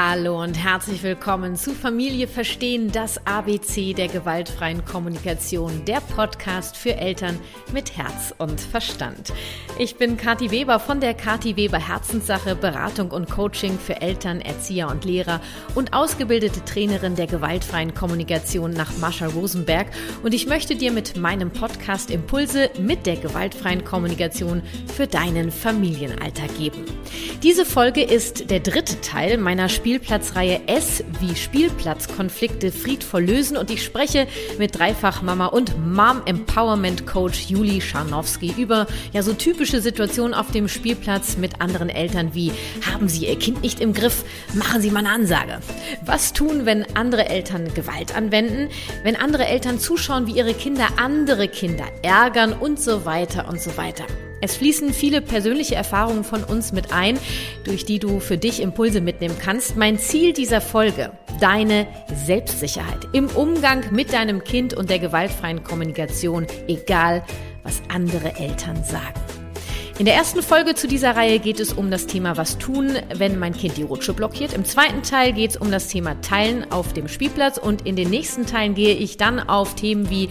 Hallo und herzlich willkommen zu Familie Verstehen, das ABC der gewaltfreien Kommunikation, der Podcast für Eltern mit Herz und Verstand. Ich bin Kathi Weber von der Kathi Weber Herzenssache, Beratung und Coaching für Eltern, Erzieher und Lehrer und ausgebildete Trainerin der gewaltfreien Kommunikation nach Mascha Rosenberg und ich möchte dir mit meinem Podcast Impulse mit der gewaltfreien Kommunikation für deinen Familienalltag geben. Diese Folge ist der dritte Teil meiner Spielplatzreihe S wie Spielplatzkonflikte friedvoll lösen und ich spreche mit Dreifachmama und Mom Empowerment Coach Juli Scharnowski über ja so typische Situationen auf dem Spielplatz mit anderen Eltern wie haben Sie Ihr Kind nicht im Griff, machen Sie mal eine Ansage. Was tun, wenn andere Eltern Gewalt anwenden, wenn andere Eltern zuschauen, wie ihre Kinder andere Kinder ärgern und so weiter und so weiter. Es fließen viele persönliche Erfahrungen von uns mit ein, durch die du für dich Impulse mitnehmen kannst. Mein Ziel dieser Folge, deine Selbstsicherheit im Umgang mit deinem Kind und der gewaltfreien Kommunikation, egal was andere Eltern sagen. In der ersten Folge zu dieser Reihe geht es um das Thema Was tun, wenn mein Kind die Rutsche blockiert. Im zweiten Teil geht es um das Thema Teilen auf dem Spielplatz und in den nächsten Teilen gehe ich dann auf Themen wie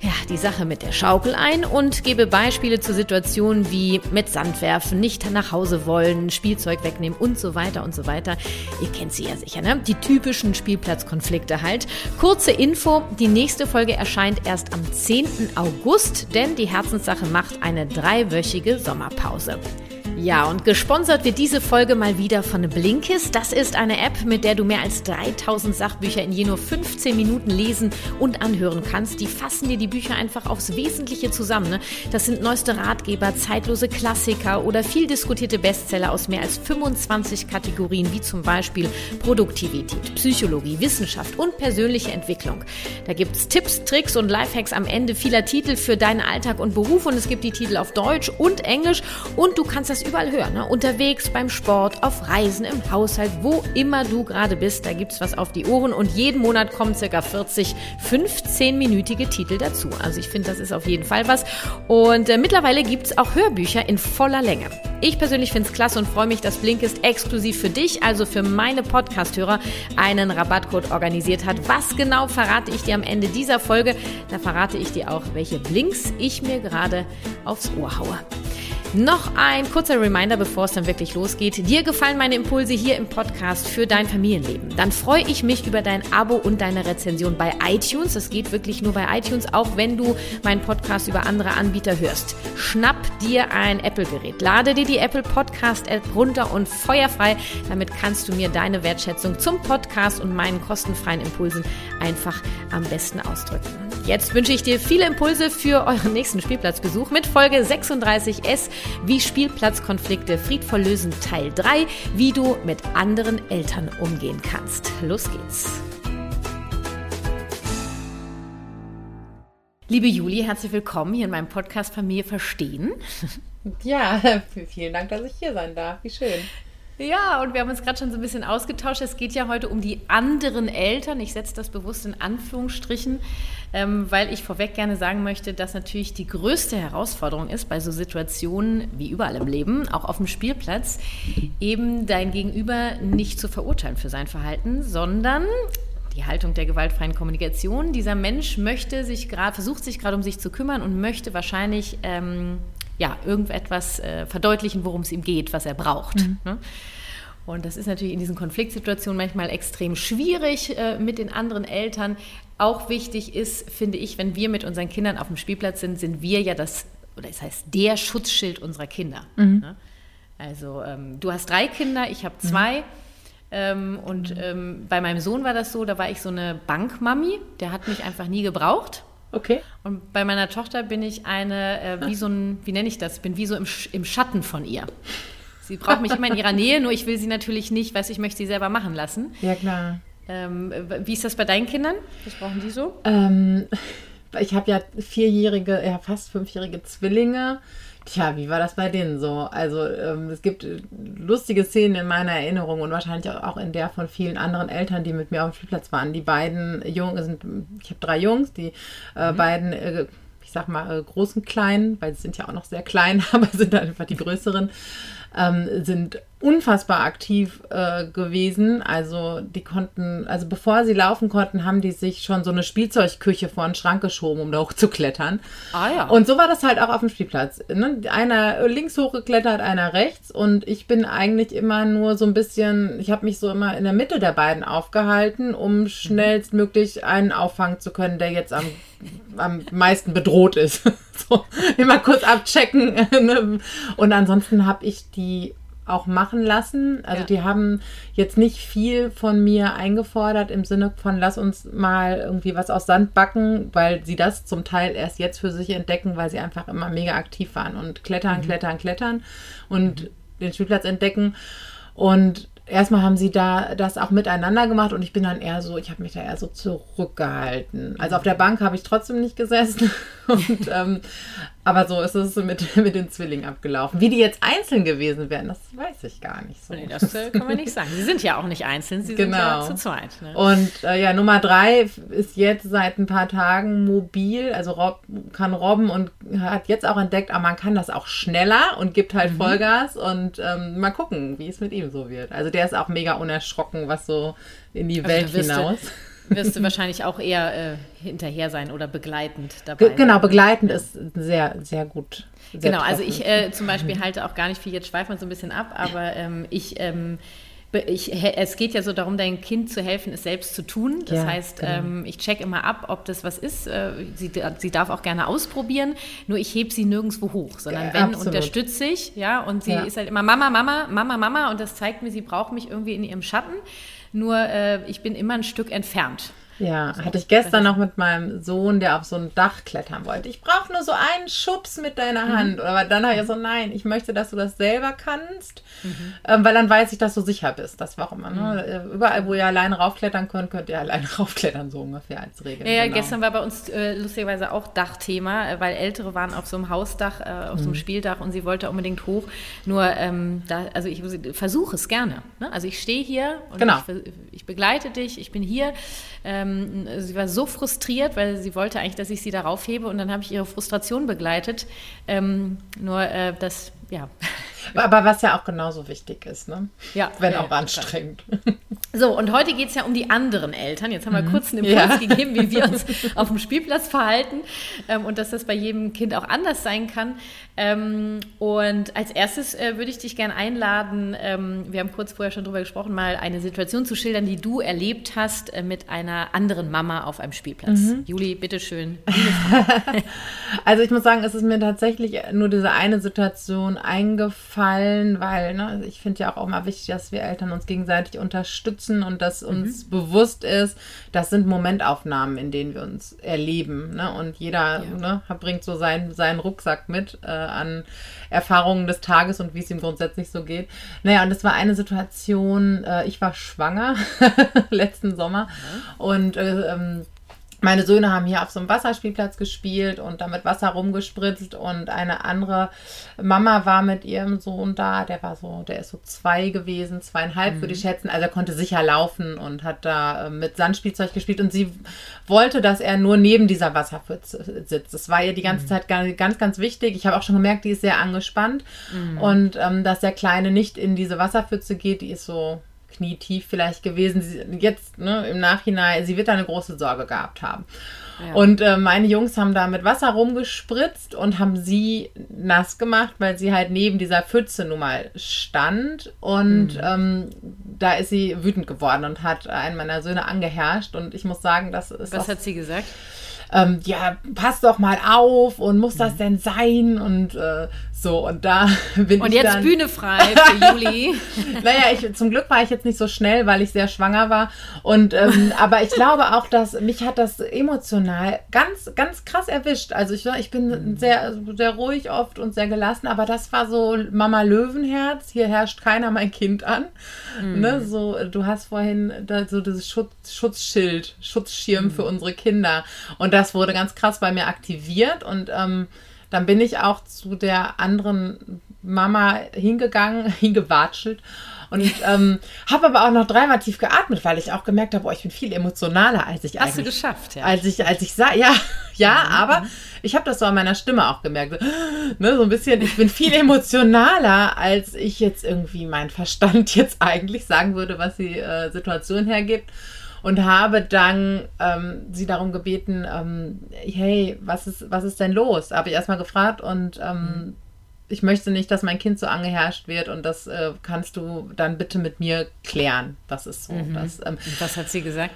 ja, die Sache mit der Schaukel ein und gebe Beispiele zu Situationen wie mit Sand werfen, nicht nach Hause wollen, Spielzeug wegnehmen und so weiter und so weiter. Ihr kennt sie ja sicher, ne? Die typischen Spielplatzkonflikte halt. Kurze Info, die nächste Folge erscheint erst am 10. August, denn die Herzenssache macht eine dreiwöchige Sommer Sommerpause. Ja, und gesponsert wird diese Folge mal wieder von Blinkist. Das ist eine App, mit der du mehr als 3000 Sachbücher in je nur 15 Minuten lesen und anhören kannst. Die fassen dir die Bücher einfach aufs Wesentliche zusammen. Ne? Das sind neueste Ratgeber, zeitlose Klassiker oder viel diskutierte Bestseller aus mehr als 25 Kategorien, wie zum Beispiel Produktivität, Psychologie, Wissenschaft und persönliche Entwicklung. Da gibt es Tipps, Tricks und Lifehacks am Ende vieler Titel für deinen Alltag und Beruf und es gibt die Titel auf Deutsch und Englisch und du kannst das überall hören. Ne? Unterwegs, beim Sport, auf Reisen, im Haushalt, wo immer du gerade bist, da gibt es was auf die Ohren und jeden Monat kommen circa 40 15-minütige Titel dazu. Also ich finde, das ist auf jeden Fall was. Und äh, mittlerweile gibt es auch Hörbücher in voller Länge. Ich persönlich finde es klasse und freue mich, dass Blinkist exklusiv für dich, also für meine Podcast-Hörer, einen Rabattcode organisiert hat. Was genau verrate ich dir am Ende dieser Folge? Da verrate ich dir auch, welche Blinks ich mir gerade aufs Ohr haue. Noch ein kurzer Reminder, bevor es dann wirklich losgeht. Dir gefallen meine Impulse hier im Podcast für dein Familienleben. Dann freue ich mich über dein Abo und deine Rezension bei iTunes. Das geht wirklich nur bei iTunes, auch wenn du meinen Podcast über andere Anbieter hörst. Schnapp dir ein Apple-Gerät. Lade dir die Apple Podcast-App runter und feuerfrei. Damit kannst du mir deine Wertschätzung zum Podcast und meinen kostenfreien Impulsen einfach am besten ausdrücken. Jetzt wünsche ich dir viele Impulse für euren nächsten Spielplatzbesuch mit Folge 36S wie Spielplatzkonflikte friedvoll lösen Teil 3, wie du mit anderen Eltern umgehen kannst. Los geht's. Liebe Juli, herzlich willkommen hier in meinem Podcast Familie Verstehen. Ja, vielen Dank, dass ich hier sein darf. Wie schön. Ja, und wir haben uns gerade schon so ein bisschen ausgetauscht. Es geht ja heute um die anderen Eltern. Ich setze das bewusst in Anführungsstrichen, ähm, weil ich vorweg gerne sagen möchte, dass natürlich die größte Herausforderung ist bei so Situationen wie überall im Leben, auch auf dem Spielplatz, eben dein Gegenüber nicht zu verurteilen für sein Verhalten, sondern die Haltung der gewaltfreien Kommunikation. Dieser Mensch möchte sich gerade, versucht sich gerade um sich zu kümmern und möchte wahrscheinlich ähm, ja, irgendetwas äh, verdeutlichen, worum es ihm geht, was er braucht. Mhm. Ne? Und das ist natürlich in diesen Konfliktsituationen manchmal extrem schwierig äh, mit den anderen Eltern. Auch wichtig ist, finde ich, wenn wir mit unseren Kindern auf dem Spielplatz sind, sind wir ja das, oder das heißt der Schutzschild unserer Kinder. Mhm. Ne? Also ähm, du hast drei Kinder, ich habe zwei. Mhm. Ähm, und ähm, bei meinem Sohn war das so, da war ich so eine Bankmami, der hat mich einfach nie gebraucht. Okay. Und bei meiner Tochter bin ich eine, äh, wie so ein, wie nenne ich das? Bin wie so im, im Schatten von ihr. Sie braucht mich immer in ihrer Nähe, nur ich will sie natürlich nicht, weil ich möchte sie selber machen lassen. Ja, klar. Ähm, wie ist das bei deinen Kindern? Was brauchen die so? Ähm, ich habe ja vierjährige, ja fast fünfjährige Zwillinge. Tja, wie war das bei denen so? Also ähm, es gibt lustige Szenen in meiner Erinnerung und wahrscheinlich auch in der von vielen anderen Eltern, die mit mir auf dem Spielplatz waren. Die beiden Jungs sind, ich habe drei Jungs, die äh, mhm. beiden, äh, ich sag mal, äh, großen kleinen, weil sie sind ja auch noch sehr klein, aber sind halt einfach die größeren, ähm, sind unfassbar aktiv äh, gewesen. Also die konnten, also bevor sie laufen konnten, haben die sich schon so eine Spielzeugküche vor den Schrank geschoben, um da hochzuklettern. Ah ja. Und so war das halt auch auf dem Spielplatz. Ne? Einer links hochgeklettert, einer rechts. Und ich bin eigentlich immer nur so ein bisschen, ich habe mich so immer in der Mitte der beiden aufgehalten, um schnellstmöglich einen auffangen zu können, der jetzt am, am meisten bedroht ist. so, immer kurz abchecken. Und ansonsten habe ich die auch machen lassen. Also Ja. die haben jetzt nicht viel von mir eingefordert im Sinne von, lass uns mal irgendwie was aus Sand backen, weil sie das zum Teil erst jetzt für sich entdecken, weil sie einfach immer mega aktiv waren und klettern, klettern, klettern und den Spielplatz entdecken. Und erstmal haben sie da das auch miteinander gemacht und ich bin dann eher so, ich habe mich da eher so zurückgehalten. Also auf der Bank habe ich trotzdem nicht gesessen. Und, ähm, aber so ist es mit, mit den Zwillingen abgelaufen. Wie die jetzt einzeln gewesen wären, das weiß ich gar nicht so. Nee, das äh, können wir nicht sagen. Sie sind ja auch nicht einzeln, sie sind ja Genau. zu zweit. Ne? Und äh, ja, Nummer drei ist jetzt seit ein paar Tagen mobil, also rob, kann robben und hat jetzt auch entdeckt, aber man kann das auch schneller und gibt halt Vollgas und ähm, mal gucken, wie es mit ihm so wird. Also der ist auch mega unerschrocken, was so in die Also Welt hinaus. Wirst du wahrscheinlich auch eher äh, hinterher sein oder begleitend dabei. Ge genau, begleitend ist sehr, sehr gut. Sehr Genau, also treffend. ich äh, zum Beispiel halte auch gar nicht viel, jetzt schweifen wir so ein bisschen ab, aber ähm, ich, ähm, ich, es geht ja so darum, deinem Kind zu helfen, es selbst zu tun. Das Ja, heißt, genau. ähm, ich check immer ab, ob das was ist. Äh, sie, sie darf auch gerne ausprobieren, nur ich heb sie nirgendwo hoch, sondern wenn, absolut. unterstütze ich, ja, und sie Ja. ist halt immer Mama, Mama, Mama, Mama und das zeigt mir, sie braucht mich irgendwie in ihrem Schatten, nur äh, ich bin immer ein Stück entfernt. Ja, hatte ich gestern noch mit meinem Sohn, der auf so ein Dach klettern wollte. Ich brauche nur so einen Schubs mit deiner Mhm. Hand. Aber dann habe ich so, nein, ich möchte, dass du das selber kannst, Mhm. ähm, weil dann weiß ich, dass du sicher bist. Das war auch immer. Ne? Überall, wo ihr alleine raufklettern könnt, könnt ihr alleine raufklettern, so ungefähr als Regel. Ja, ja Genau. gestern war bei uns äh, lustigerweise auch Dachthema, äh, weil Ältere waren auf so einem Hausdach, äh, auf so einem Mhm. Spieldach und sie wollte unbedingt hoch. Nur, ähm, da, also ich versuche es gerne. Ne? Also ich stehe hier und Genau. ich, ich begleite dich, ich bin hier. Ähm, sie war so frustriert, weil sie wollte eigentlich, dass ich sie darauf hebe und dann habe ich ihre Frustration begleitet. Ähm, nur äh, das, ja. Aber was ja auch genauso wichtig ist, ne? ja Wenn ja, auch anstrengend. So, und heute geht es ja um die anderen Eltern. Jetzt haben wir kurz einen Mhm. Ja. Impuls gegeben, wie wir uns auf dem Spielplatz verhalten ähm, und dass das bei jedem Kind auch anders sein kann. Ähm, und als erstes äh, würde ich dich gerne einladen, ähm, wir haben kurz vorher schon drüber gesprochen, mal eine Situation zu schildern, die du erlebt hast äh, mit einer anderen Mama auf einem Spielplatz. Mhm. Juli, bitteschön. Also ich muss sagen, es ist mir tatsächlich nur diese eine Situation eingefallen, weil ne, ich finde ja auch immer wichtig, dass wir Eltern uns gegenseitig unterstützen und dass uns bewusst ist, das sind Momentaufnahmen, in denen wir uns erleben. Ne? Und jeder ne, bringt so seinen, seinen Rucksack mit äh, an Erfahrungen des Tages und wie es ihm grundsätzlich so geht. Naja, und es war eine Situation, äh, ich war schwanger letzten Sommer und äh, ähm, meine Söhne haben hier auf so einem Wasserspielplatz gespielt und da mit Wasser rumgespritzt und eine andere Mama war mit ihrem Sohn da, der war so, der ist so zwei gewesen, zweieinhalb würde ich schätzen, also er konnte sicher laufen und hat da äh, mit Sandspielzeug gespielt und sie wollte, dass er nur neben dieser Wasserpfütze sitzt. Das war ihr die ganze Zeit ga- ganz, ganz wichtig. Ich habe auch schon gemerkt, die ist sehr angespannt und ähm, dass der Kleine nicht in diese Wasserpfütze geht, die ist so knietief vielleicht gewesen. Sie, jetzt ne, im Nachhinein, sie wird da eine große Sorge gehabt haben. Ja. Und äh, meine Jungs haben da mit Wasser rumgespritzt und haben sie nass gemacht, weil sie halt neben dieser Pfütze nun mal stand. Und ähm, da ist sie wütend geworden und hat einen meiner Söhne angeherrscht. Und ich muss sagen, das ist Was hat sie gesagt? ähm, ja, pass doch mal auf und muss Mhm. das denn sein und äh, so und da bin Und ich jetzt dann, Bühne frei für Juli. naja, ich, zum Glück war ich jetzt nicht so schnell, weil ich sehr schwanger war. Und ähm, aber ich glaube auch, dass mich hat das emotional ganz, ganz krass erwischt. Also ich, ich bin sehr, sehr ruhig oft und sehr gelassen, aber das war so Mama Löwenherz. Hier herrscht keiner mein Kind an. Ne, so, du hast vorhin da, so dieses Schutz, Schutzschild, Schutzschirm für unsere Kinder. Und das wurde ganz krass bei mir aktiviert und ähm, dann bin ich auch zu der anderen Mama hingegangen, hingewatschelt und ähm, habe aber auch noch dreimal tief geatmet, weil ich auch gemerkt habe, boah, ich bin viel emotionaler, als ich Hast eigentlich. Hast du geschafft, ja. Als ich, als ich sah, ja, ja, mhm. aber ich habe das so an meiner Stimme auch gemerkt. Ne, so ein bisschen, ich bin viel emotionaler, als ich jetzt irgendwie mein Verstand jetzt eigentlich sagen würde, was die äh, Situation hergibt und habe dann ähm, sie darum gebeten, ähm, hey, was ist, was ist denn los? Habe ich erstmal gefragt und ähm, mhm ich möchte nicht, dass mein Kind so angeherrscht wird und das äh, kannst du dann bitte mit mir klären. Das ist so. Mhm. Das, ähm, was hat sie gesagt?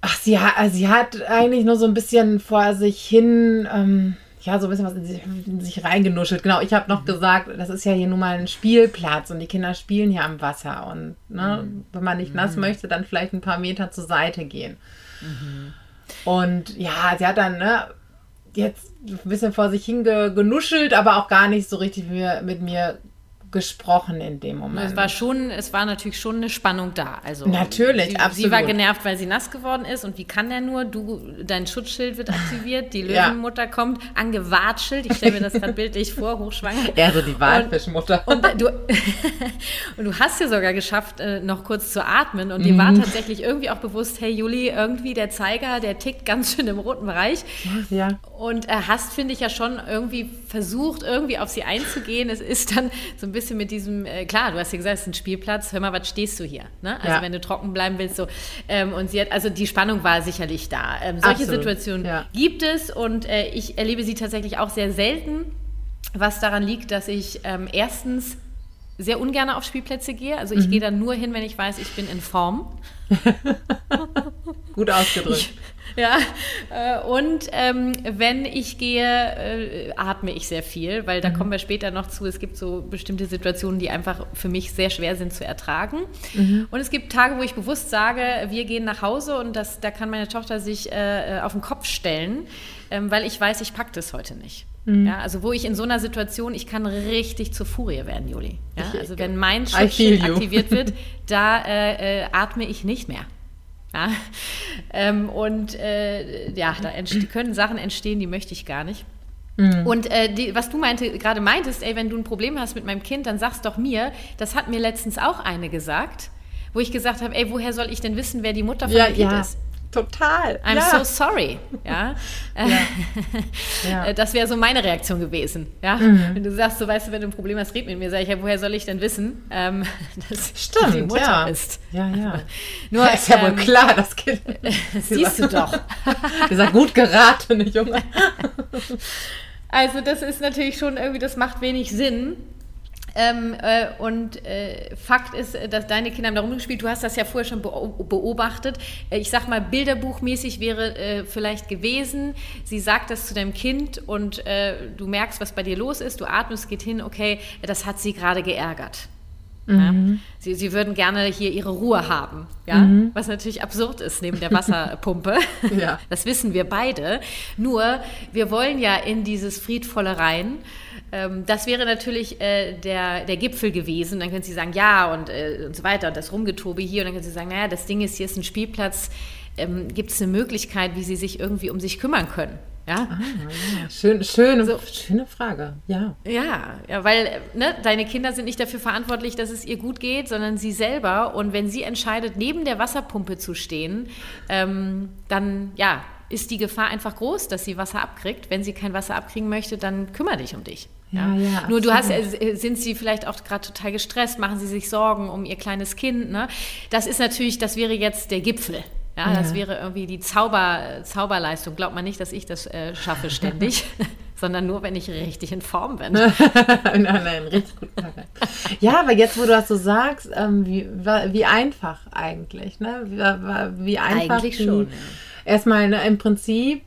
Ach, sie hat, also sie hat eigentlich nur so ein bisschen vor sich hin, ähm, ja, so ein bisschen was in sich, in sich reingenuschelt. Genau, ich habe noch mhm. gesagt, das ist ja hier nun mal ein Spielplatz und die Kinder spielen hier am Wasser. Und ne, mhm. wenn man nicht nass mhm. möchte, dann vielleicht ein paar Meter zur Seite gehen. Mhm. Und ja, sie hat dann, ne, jetzt ein bisschen vor sich hingenuschelt, aber auch gar nicht so richtig mit mir gesprochen in dem Moment. Es war schon, es war natürlich schon eine Spannung da. Also natürlich, sie, absolut. Sie war genervt, weil sie nass geworden ist und wie kann der nur? Du, dein Schutzschild wird aktiviert, die Löwenmutter ja. kommt, angewatschelt. Ich stelle mir das gerade bildlich vor, hochschwanger. Ja, so die Walfischmutter. Und, und, du, und du hast ja sogar geschafft, äh, noch kurz zu atmen und dir war mhm. tatsächlich irgendwie auch bewusst, hey Juli, irgendwie der Zeiger, der tickt ganz schön im roten Bereich. Ja. Und äh, hast, finde ich, ja schon irgendwie versucht, irgendwie auf sie einzugehen. Es ist dann so ein bisschen bisschen mit diesem, äh, klar, du hast ja gesagt, es ist ein Spielplatz, hör mal, was stehst du hier? Ne? Also ja. wenn du trocken bleiben willst, so. Ähm, und sie hat, also die Spannung war sicherlich da. Ähm, solche Absolut. Situationen ja. gibt es und äh, ich erlebe sie tatsächlich auch sehr selten, was daran liegt, dass ich ähm, erstens sehr ungern auf Spielplätze gehe. Also ich mhm. gehe dann nur hin, wenn ich weiß, ich bin in Form. Gut ausgedrückt. Ich, ja, äh, und ähm, wenn ich gehe, äh, atme ich sehr viel, weil da mhm. kommen wir später noch zu. Es gibt so bestimmte Situationen, die einfach für mich sehr schwer sind zu ertragen. Mhm. Und es gibt Tage, wo ich bewusst sage, wir gehen nach Hause und das, da kann meine Tochter sich äh, auf den Kopf stellen, ähm, weil ich weiß, ich packe das heute nicht. Mhm. Ja, also wo ich in so einer Situation, ich kann richtig zur Furie werden, Juli. Ja, also wenn mein Schutzschild aktiviert wird, da äh, äh, atme ich nicht mehr. Ja? Ähm, und äh, ja, da können Sachen entstehen, die möchte ich gar nicht. Mhm. Und äh, die, was du meinte, gerade meintest, ey, wenn du ein Problem hast mit meinem Kind, dann sag's doch mir. Das hat mir letztens auch eine gesagt, wo ich gesagt habe, ey, woher soll ich denn wissen, wer die Mutter von ja, dem Kind ja. ist? Total. I'm ja. so sorry. Ja. ja. Äh, das wäre so meine Reaktion gewesen. Ja. Mhm. Wenn du sagst, so weißt du, wenn du ein Problem hast, red mit mir, sage ich, ja, woher soll ich denn wissen, ähm, dass Stimmt, die Mutter ja. ist? Ja, ja. Nur, ist ja ähm, wohl klar, das Kind. siehst du doch. Gesagt, gut geraten, Junge. Also das ist natürlich schon irgendwie, das macht wenig Sinn. Ähm, äh, und äh, Fakt ist, äh, dass deine Kinder haben da rumgespielt. Du hast das ja vorher schon beobachtet. Äh, ich sag mal, bilderbuchmäßig wäre äh, vielleicht gewesen, sie sagt das zu deinem Kind und äh, du merkst, was bei dir los ist. Du atmest, geht hin, okay, das hat sie gerade geärgert. Mhm. Ja? Sie, sie würden gerne hier ihre Ruhe haben, ja? Mhm. was natürlich absurd ist neben der Wasserpumpe. ja. Das wissen wir beide. Nur, wir wollen ja in dieses Friedvolle rein ähm, das wäre natürlich äh, der, der Gipfel gewesen. Dann können Sie sagen, ja und, äh, und so weiter und das Rumgetobe hier. Und dann können Sie sagen, naja, das Ding ist, hier ist ein Spielplatz. Ähm, Gibt es eine Möglichkeit, wie Sie sich irgendwie um sich kümmern können? Ja, ah, ja. Schön, schöne, so, schöne Frage, ja. Ja, ja weil ne, deine Kinder sind nicht dafür verantwortlich, dass es ihr gut geht, sondern sie selber. Und wenn sie entscheidet, neben der Wasserpumpe zu stehen, ähm, dann ja, ist die Gefahr einfach groß, dass sie Wasser abkriegt. Wenn sie kein Wasser abkriegen möchte, dann kümmere dich um dich. Ja, ja, Nur du hast, äh, sind sie vielleicht auch gerade total gestresst, machen sie sich Sorgen um ihr kleines Kind. Ne? Das ist natürlich, das wäre jetzt der Gipfel. Ja, ja. das wäre irgendwie die Zauber, Zauberleistung. Glaubt man nicht, dass ich das äh, schaffe ständig, sondern nur, wenn ich richtig in Form bin. nein, nein, richtig gut. Ja, aber jetzt, wo du das so sagst, ähm, wie, wie einfach eigentlich, ne? Wie, wie einfach. Eigentlich schon. Ja. Erstmal ne, im Prinzip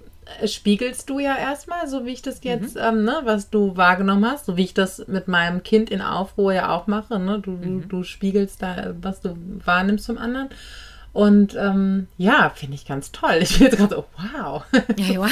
spiegelst du ja erstmal, so wie ich das jetzt, mhm. ähm, ne, was du wahrgenommen hast, so wie ich das mit meinem Kind in Aufruhr ja auch mache. Ne? Du, mhm. du, du spiegelst da, was du wahrnimmst zum anderen. Und ähm, ja, finde ich ganz toll. Ich bin jetzt gerade so, wow. Ja,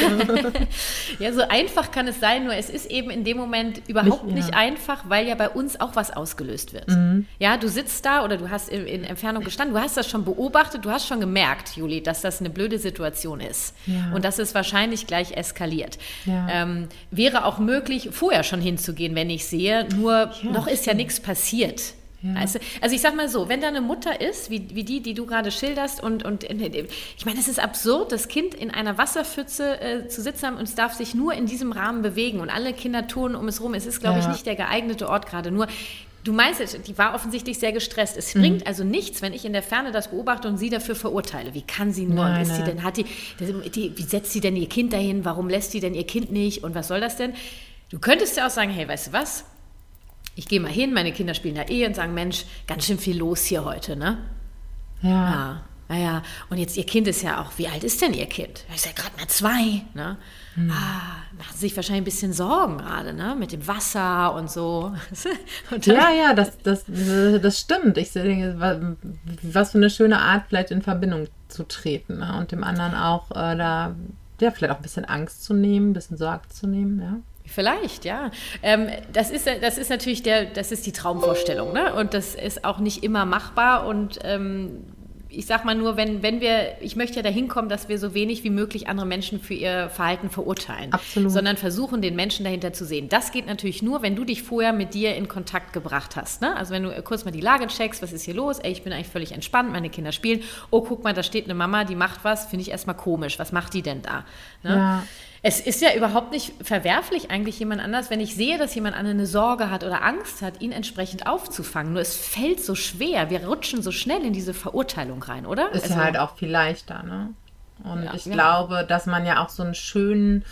ja, so einfach kann es sein, nur es ist eben in dem Moment überhaupt nicht, nicht ja. einfach, weil ja bei uns auch was ausgelöst wird. Mhm. Ja, du sitzt da oder du hast in, in, Entfernung gestanden, du hast das schon beobachtet, du hast schon gemerkt, Juli, dass das eine blöde Situation ist ja. und dass es wahrscheinlich gleich eskaliert. Ja. Ähm, wäre auch möglich, vorher schon hinzugehen, wenn ich sehe, nur noch ist ja nichts passiert. Ja. Also, also ich sag mal so, wenn da eine Mutter ist, wie, wie die, die du gerade schilderst, und, und ich meine, es ist absurd, das Kind in einer Wasserpfütze äh, zu sitzen haben und es darf sich nur in diesem Rahmen bewegen und alle Kinder tun um es rum. Es ist, glaube ja. ich, nicht der geeignete Ort gerade. Nur Du meinst, die war offensichtlich sehr gestresst. Es mhm. bringt also nichts, wenn ich in der Ferne das beobachte und sie dafür verurteile. Wie kann sie nur? Nein, ist sie denn, hat die, die, wie setzt sie denn ihr Kind dahin? Warum lässt sie denn ihr Kind nicht? Und was soll das denn? Du könntest ja auch sagen, hey, weißt du was? Ich gehe mal hin, meine Kinder spielen da eh und sagen, Mensch, ganz schön viel los hier heute, ne? Ja. Ja, naja. Und jetzt, ihr Kind ist ja auch, wie alt ist denn ihr Kind? Er ist ja gerade mal zwei, ne? Hm. Ah, machen sich wahrscheinlich ein bisschen Sorgen gerade, ne? Mit dem Wasser und so. und ja, ja, das, das, das stimmt. Ich denke, was für eine schöne Art, vielleicht in Verbindung zu treten ne? und dem anderen auch äh, da, ja, vielleicht auch ein bisschen Angst zu nehmen, ein bisschen Sorge zu nehmen, ja. Vielleicht, ja. Ähm, das, ist, das ist natürlich der, das ist die Traumvorstellung, ne? Und das ist auch nicht immer machbar. Und ähm, ich sag mal nur, wenn, wenn wir, ich möchte ja dahin kommen, dass wir so wenig wie möglich andere Menschen für ihr Verhalten verurteilen, Absolut. sondern versuchen, den Menschen dahinter zu sehen. Das geht natürlich nur, wenn du dich vorher mit dir in Kontakt gebracht hast. Ne? Also wenn du kurz mal die Lage checkst, was ist hier los? Ey, ich bin eigentlich völlig entspannt, meine Kinder spielen. Oh, guck mal, da steht eine Mama, die macht was, finde ich erstmal komisch. Was macht die denn da? Ne? Ja. Es ist ja überhaupt nicht verwerflich, eigentlich jemand anders, wenn ich sehe, dass jemand eine Sorge hat oder Angst hat, ihn entsprechend aufzufangen. Nur es fällt so schwer. Wir rutschen so schnell in diese Verurteilung rein, oder? Ist also, halt auch viel leichter, ne? Und ja, ich ja. glaube, dass man ja auch so einen schönen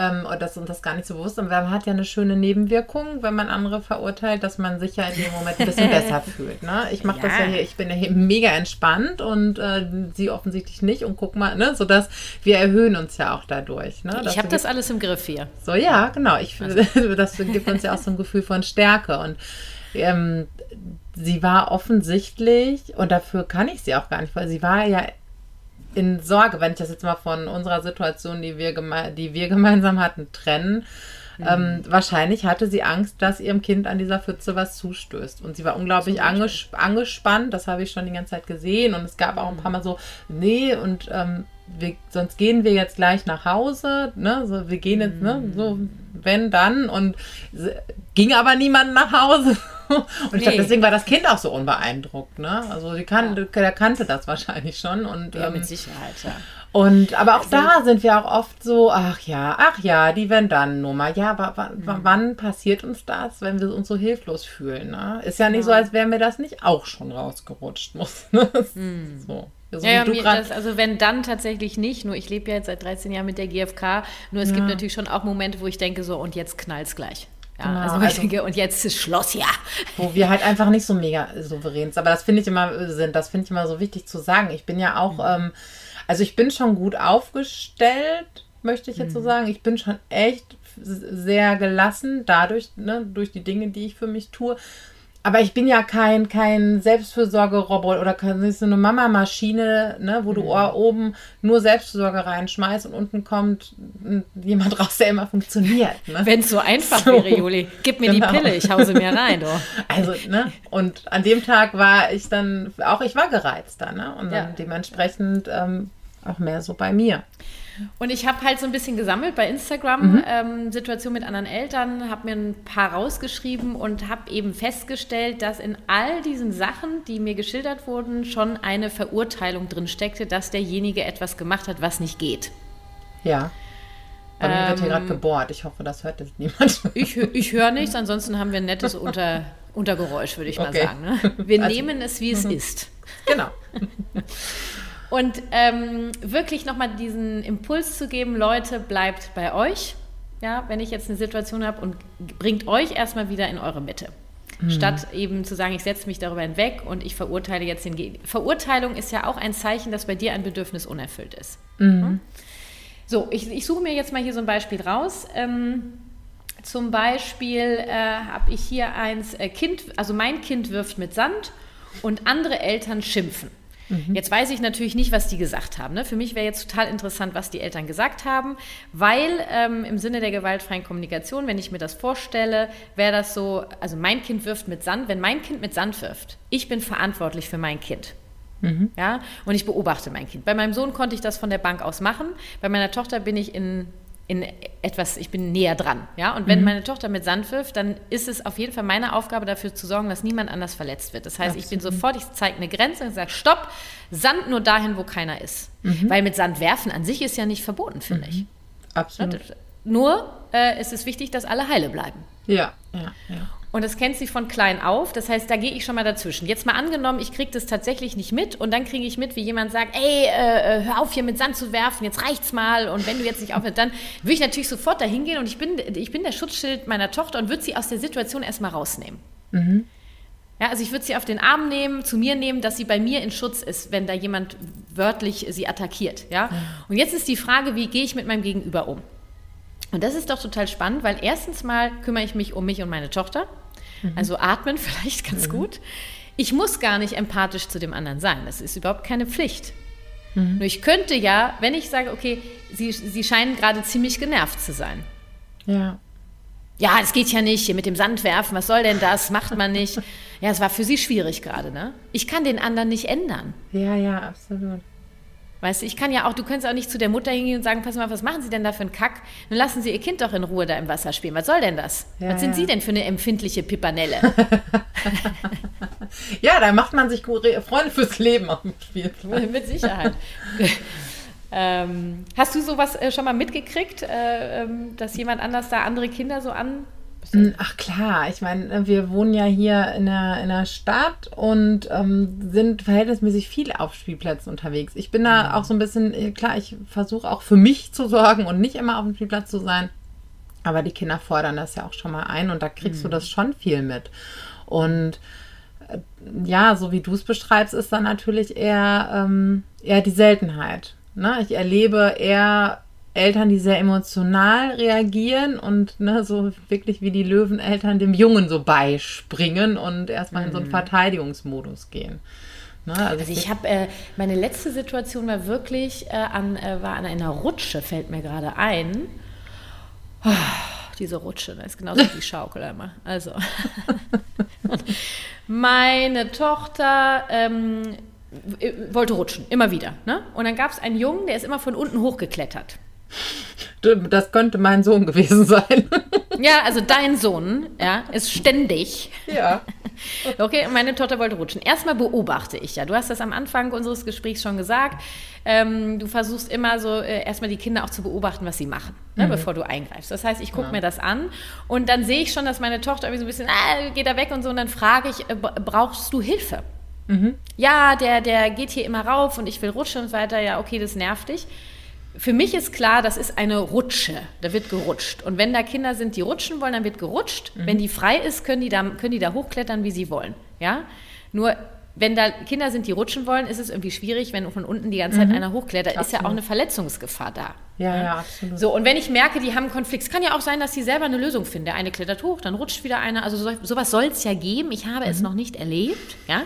ähm, und das uns das gar nicht so bewusst. Und man hat ja eine schöne Nebenwirkung, wenn man andere verurteilt, dass man sich ja in dem Moment ein bisschen besser fühlt. Ne? Ich mache ja. das ja hier, ich bin ja hier mega entspannt und äh, sie offensichtlich nicht. Und guck mal, ne, sodass wir erhöhen uns ja auch dadurch. Ne? Ich habe das alles im Griff hier. So, ja, genau. Ich, also. das gibt uns ja auch so ein Gefühl von Stärke. Und ähm, sie war offensichtlich, und dafür kann ich sie auch gar nicht, weil sie war ja in Sorge, wenn ich das jetzt mal von unserer Situation, die wir, die wir gemeinsam hatten, trennen. Mhm. Ähm, wahrscheinlich hatte sie Angst, dass ihrem Kind an dieser Pfütze was zustößt. Und sie war unglaublich anges angespannt, das habe ich schon die ganze Zeit gesehen. Und es gab auch ein paar Mal so, nee, und ähm, wir, sonst gehen wir jetzt gleich nach Hause. Ne? So, wir gehen jetzt, ne? so, wenn dann. Und ging aber niemand nach Hause. Und ich nee. glaube, deswegen war das Kind auch so unbeeindruckt. Ne? Also die kan ja. der kannte das wahrscheinlich schon. Und, ja, ähm, mit Sicherheit, ja. Und aber auch also, da sind wir auch oft so, ach ja, ach ja, die wenn dann Nummer. Ja, aber mhm. wann passiert uns das, wenn wir uns so hilflos fühlen? Ne? Ist ja nicht ja. so, als wäre mir das nicht auch schon rausgerutscht. Muss, ne? mhm. So. Also, ja, ja das, also wenn dann tatsächlich nicht, nur ich lebe ja jetzt seit 13 Jahren mit der GfK, nur es ja. gibt natürlich schon auch Momente, wo ich denke so, und jetzt knallt es gleich. Ja, genau, also, also, denke, und jetzt ist Schloss, ja. Wo wir halt einfach nicht so mega souverän sind. Aber das finde ich immer sind, das finde ich immer so wichtig zu sagen. Ich bin ja auch, mhm. ähm, also ich bin schon gut aufgestellt, möchte ich jetzt mhm. so sagen. Ich bin schon echt sehr gelassen dadurch, ne, durch die Dinge, die ich für mich tue aber ich bin ja kein, kein Selbstfürsorgerobot oder kein, so eine Mama-Maschine, ne, wo du mhm. oben nur Selbstfürsorge reinschmeißt und unten kommt jemand raus, der immer funktioniert. Ne? Wenn es so einfach so. wäre, Juli, gib mir genau. die Pille, ich hause mir rein. Oh. Also, ne, und an dem Tag war ich dann, auch ich war gereizter, ne, und dann ja. dementsprechend ähm, auch mehr so bei mir. Und ich habe halt so ein bisschen gesammelt bei Instagram, mhm. ähm, Situation mit anderen Eltern, habe mir ein paar rausgeschrieben und habe eben festgestellt, dass in all diesen Sachen, die mir geschildert wurden, schon eine Verurteilung drin steckte, dass derjenige etwas gemacht hat, was nicht geht. Ja. Bei mir wird hier gerade ähm, gebohrt. Ich hoffe, das hört jetzt niemand. Ich, ich höre nichts, ansonsten haben wir ein nettes Unter, Untergeräusch, würde ich mal okay. sagen. Ne? Wir also, nehmen es, wie es mhm. ist. Genau. Und ähm, wirklich nochmal diesen Impuls zu geben, Leute, bleibt bei euch. Ja, wenn ich jetzt eine Situation habe und bringt euch erstmal wieder in eure Mitte. Mhm. Statt eben zu sagen, ich setze mich darüber hinweg und ich verurteile jetzt den Gegner. Verurteilung ist ja auch ein Zeichen, dass bei dir ein Bedürfnis unerfüllt ist. Mhm. So, ich, ich, suche mir jetzt mal hier so ein Beispiel raus. Ähm, zum Beispiel äh, habe ich hier eins äh, Kind, also mein Kind wirft mit Sand und andere Eltern schimpfen. Mhm. Jetzt weiß ich natürlich nicht, was die gesagt haben. Ne? Für mich wäre jetzt total interessant, was die Eltern gesagt haben, weil ähm, im Sinne der gewaltfreien Kommunikation, wenn ich mir das vorstelle, wäre das so, also mein Kind wirft mit Sand, wenn mein Kind mit Sand wirft, ich bin verantwortlich für mein Kind. Mhm. Ja, und ich beobachte mein Kind. Bei meinem Sohn konnte ich das von der Bank aus machen. Bei meiner Tochter bin ich in in etwas, ich bin näher dran. Ja? Und wenn mhm. meine Tochter mit Sand wirft, dann ist es auf jeden Fall meine Aufgabe, dafür zu sorgen, dass niemand anders verletzt wird. Das heißt, Absolut. ich bin sofort, ich zeige eine Grenze und sage, stopp, Sand nur dahin, wo keiner ist. Mhm. Weil mit Sand werfen an sich ist ja nicht verboten, finde mhm. ich. Absolut. Nur äh, ist es wichtig, dass alle heile bleiben. Ja, ja, ja. Und das kennt sie von klein auf. Das heißt, da gehe ich schon mal dazwischen. Jetzt mal angenommen, ich kriege das tatsächlich nicht mit und dann kriege ich mit, wie jemand sagt, ey, äh, hör auf hier mit Sand zu werfen, jetzt reicht's mal. Und wenn du jetzt nicht aufhörst, dann würde ich natürlich sofort dahin gehen und ich bin, ich bin der Schutzschild meiner Tochter und würde sie aus der Situation erstmal rausnehmen. Mhm. Ja, also ich würde sie auf den Arm nehmen, zu mir nehmen, dass sie bei mir in Schutz ist, wenn da jemand wörtlich sie attackiert. Ja? Und jetzt ist die Frage, wie gehe ich mit meinem Gegenüber um? Und das ist doch total spannend, weil erstens mal kümmere ich mich um mich und meine Tochter. Mhm. Also atmen vielleicht ganz mhm. gut. Ich muss gar nicht empathisch zu dem anderen sein. Das ist überhaupt keine Pflicht. Mhm. Nur ich könnte ja, wenn ich sage, okay, Sie, Sie scheinen gerade ziemlich genervt zu sein. Ja. Ja, es geht ja nicht, hier mit dem Sand werfen, was soll denn das? Macht man nicht. Ja, es war für Sie schwierig gerade, ne? Ich kann den anderen nicht ändern. Ja, ja, absolut. Weißt du, ich kann ja auch, du könntest auch nicht zu der Mutter hingehen und sagen, pass mal, was machen Sie denn da für einen Kack? Nun lassen Sie Ihr Kind doch in Ruhe da im Wasser spielen. Was soll denn das? Ja, was sind ja. Sie denn für eine empfindliche Pipanelle? ja, da macht man sich Freunde fürs Leben auf dem Spielplatz. Mit Sicherheit. ähm, hast du sowas äh, schon mal mitgekriegt, äh, ähm, dass jemand anders da andere Kinder so an hm, ach klar, ich meine, wir wohnen ja hier in der, in der Stadt und ähm, sind verhältnismäßig viel auf Spielplätzen unterwegs. Ich bin da mhm. auch so ein bisschen, äh, klar, ich versuche auch für mich zu sorgen und nicht immer auf dem Spielplatz zu sein. Aber die Kinder fordern das ja auch schon mal ein und da kriegst mhm. du das schon viel mit. Und äh, ja, so wie du es beschreibst, ist dann natürlich eher, ähm, eher die Seltenheit. Ne? Ich erlebe eher Eltern, die sehr emotional reagieren und ne, so wirklich wie die Löweneltern dem Jungen so beispringen und erstmal in so einen mhm. Verteidigungsmodus gehen. Ne, also, also, ich habe äh, meine letzte Situation war wirklich äh, an äh, war an einer Rutsche fällt mir gerade ein. Oh, diese Rutsche, das ist genauso wie die Schaukel einmal. Also meine Tochter ähm, wollte rutschen, immer wieder. Ne? Und dann gab es einen Jungen, der ist immer von unten hochgeklettert. Das könnte mein Sohn gewesen sein. Ja, also dein Sohn, ja, ist ständig. Ja. Okay, meine Tochter wollte rutschen. Erstmal beobachte ich ja. Du hast das am Anfang unseres Gesprächs schon gesagt. Ähm, du versuchst immer so äh, erstmal die Kinder auch zu beobachten, was sie machen, ne, mhm. bevor du eingreifst. Das heißt, ich gucke ja. mir das an und dann sehe ich schon, dass meine Tochter irgendwie so ein bisschen, ah, geht da weg und so. Und dann frage ich, äh, brauchst du Hilfe? Mhm. Ja, der, der geht hier immer rauf und ich will rutschen und so weiter. Ja, okay, das nervt dich für mich ist klar, das ist eine Rutsche. Da wird gerutscht. Und wenn da Kinder sind, die rutschen wollen, dann wird gerutscht. Mhm. Wenn die frei ist, können die, da, können die da hochklettern, wie sie wollen. Ja? Nur wenn da Kinder sind, die rutschen wollen, ist es irgendwie schwierig, wenn von unten die ganze Zeit mhm. einer hochklettert, absolut. ist ja auch eine Verletzungsgefahr da. Ja, ja, absolut. So, und wenn ich merke, die haben einen Konflikt, es kann ja auch sein, dass sie selber eine Lösung finden. Der eine klettert hoch, dann rutscht wieder einer. Also so, sowas soll es ja geben. Ich habe mhm. es noch nicht erlebt. Ja?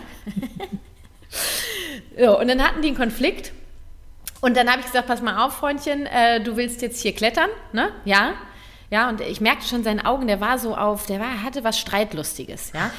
so, und dann hatten die einen Konflikt und dann habe ich gesagt, pass mal auf, Freundchen, äh, du willst jetzt hier klettern, ne? Ja. Ja, und ich merkte schon seinen Augen, der war so auf, der war, hatte was Streitlustiges, ja.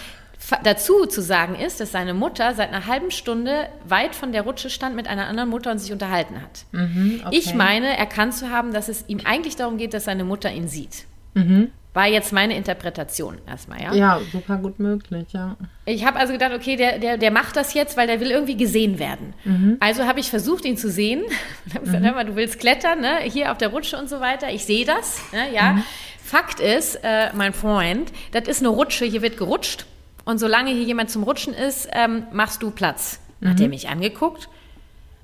Dazu zu sagen ist, dass seine Mutter seit einer halben Stunde weit von der Rutsche stand mit einer anderen Mutter und sich unterhalten hat. Mhm, okay. Ich meine, erkannt zu haben, dass es ihm eigentlich darum geht, dass seine Mutter ihn sieht. Mhm. War jetzt meine Interpretation erstmal, ja? Ja, super gut möglich, ja. Ich habe also gedacht, okay, der, der, der macht das jetzt, weil der will irgendwie gesehen werden. Mhm. Also habe ich versucht, ihn zu sehen. Und habe gesagt, mhm. hör mal, du willst klettern, ne? hier auf der Rutsche und so weiter. Ich sehe das, ne? ja. Mhm. Fakt ist, äh, mein Freund, das ist eine Rutsche, hier wird gerutscht. Und solange hier jemand zum Rutschen ist, ähm, machst du Platz. Mhm. Hat er mich angeguckt,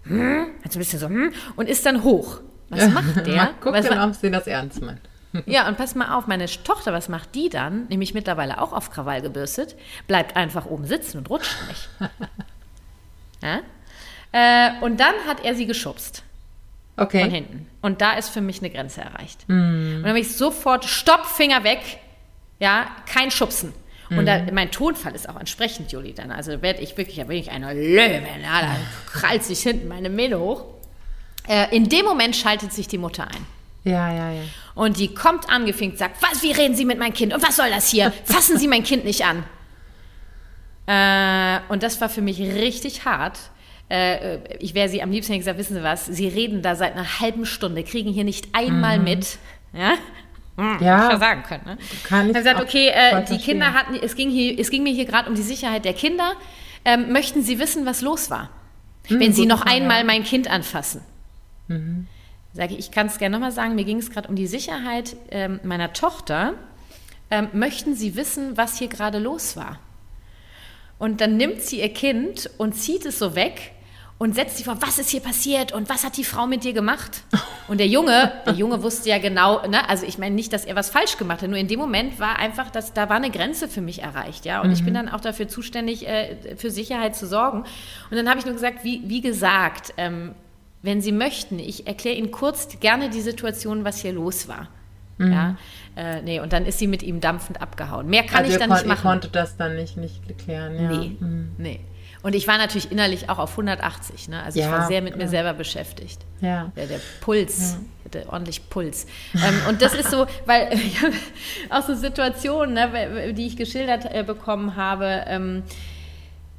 hm, hat so ein bisschen so, hm, und ist dann hoch. Was macht der? Guck was, dann, ob sie das ernst meint. Ja, und pass mal auf, meine Tochter, was macht die dann? Nämlich mittlerweile auch auf Krawall gebürstet, bleibt einfach oben sitzen und rutscht nicht. Ja? Äh, und dann hat er sie geschubst. Okay. Von hinten. Und da ist für mich eine Grenze erreicht. Mm. Und dann habe ich sofort, Stopp, Finger weg. Ja, kein Schubsen. Und da, mein Tonfall ist auch entsprechend, Juli, dann. Also werde ich wirklich, da bin ich eine Löwin, ja, da krallt sich hinten meine Mähne hoch. Äh, in dem Moment schaltet sich die Mutter ein. Ja, ja, ja. Und die kommt angefinkt, sagt, was, wie reden Sie mit meinem Kind? Und was soll das hier? Fassen Sie mein Kind nicht an. Äh, und das war für mich richtig hart. Äh, ich wäre sie am liebsten gesagt, wissen Sie was, Sie reden da seit einer halben Stunde, kriegen hier nicht einmal Mhm. mit. Ja, hm, Ja. hätte ich ja sagen können. Ne? Kann ich gesagt, okay, äh, die. Kinder hatten, es ging, hier, es ging mir hier gerade um die Sicherheit der Kinder. Ähm, möchten Sie wissen, was los war? Wenn Sie noch einmal ja. mein Kind anfassen. Sage ich, ich kann es gerne nochmal sagen, mir ging es gerade um die Sicherheit ähm, meiner Tochter. Ähm, möchten Sie wissen, was hier gerade los war? Und dann nimmt sie ihr Kind und zieht es so weg und setzt sie vor, was ist hier passiert und was hat die Frau mit dir gemacht? Und der Junge, der Junge wusste ja genau, ne, also ich meine nicht, dass er was falsch gemacht hat, nur in dem Moment war einfach, dass da war eine Grenze für mich erreicht, ja. Und ich bin dann auch dafür zuständig, äh, für Sicherheit zu sorgen. Und dann habe ich nur gesagt, wie, wie gesagt, ähm, wenn Sie möchten, ich erkläre Ihnen kurz gerne die Situation, was hier los war. Ja, äh, nee, und dann ist sie mit ihm dampfend abgehauen. Mehr kann also ich dann nicht machen. konntet das dann nicht, nicht klären, ja. Nee, nee. Und ich war natürlich innerlich auch auf 180. Ne? Also ich Ja, war sehr mit mir selber beschäftigt. Ja. Der, der Puls, der ordentlich Puls. ähm, und das ist so, weil ich hab auch so Situationen, ne, die ich geschildert äh, bekommen habe. Ähm,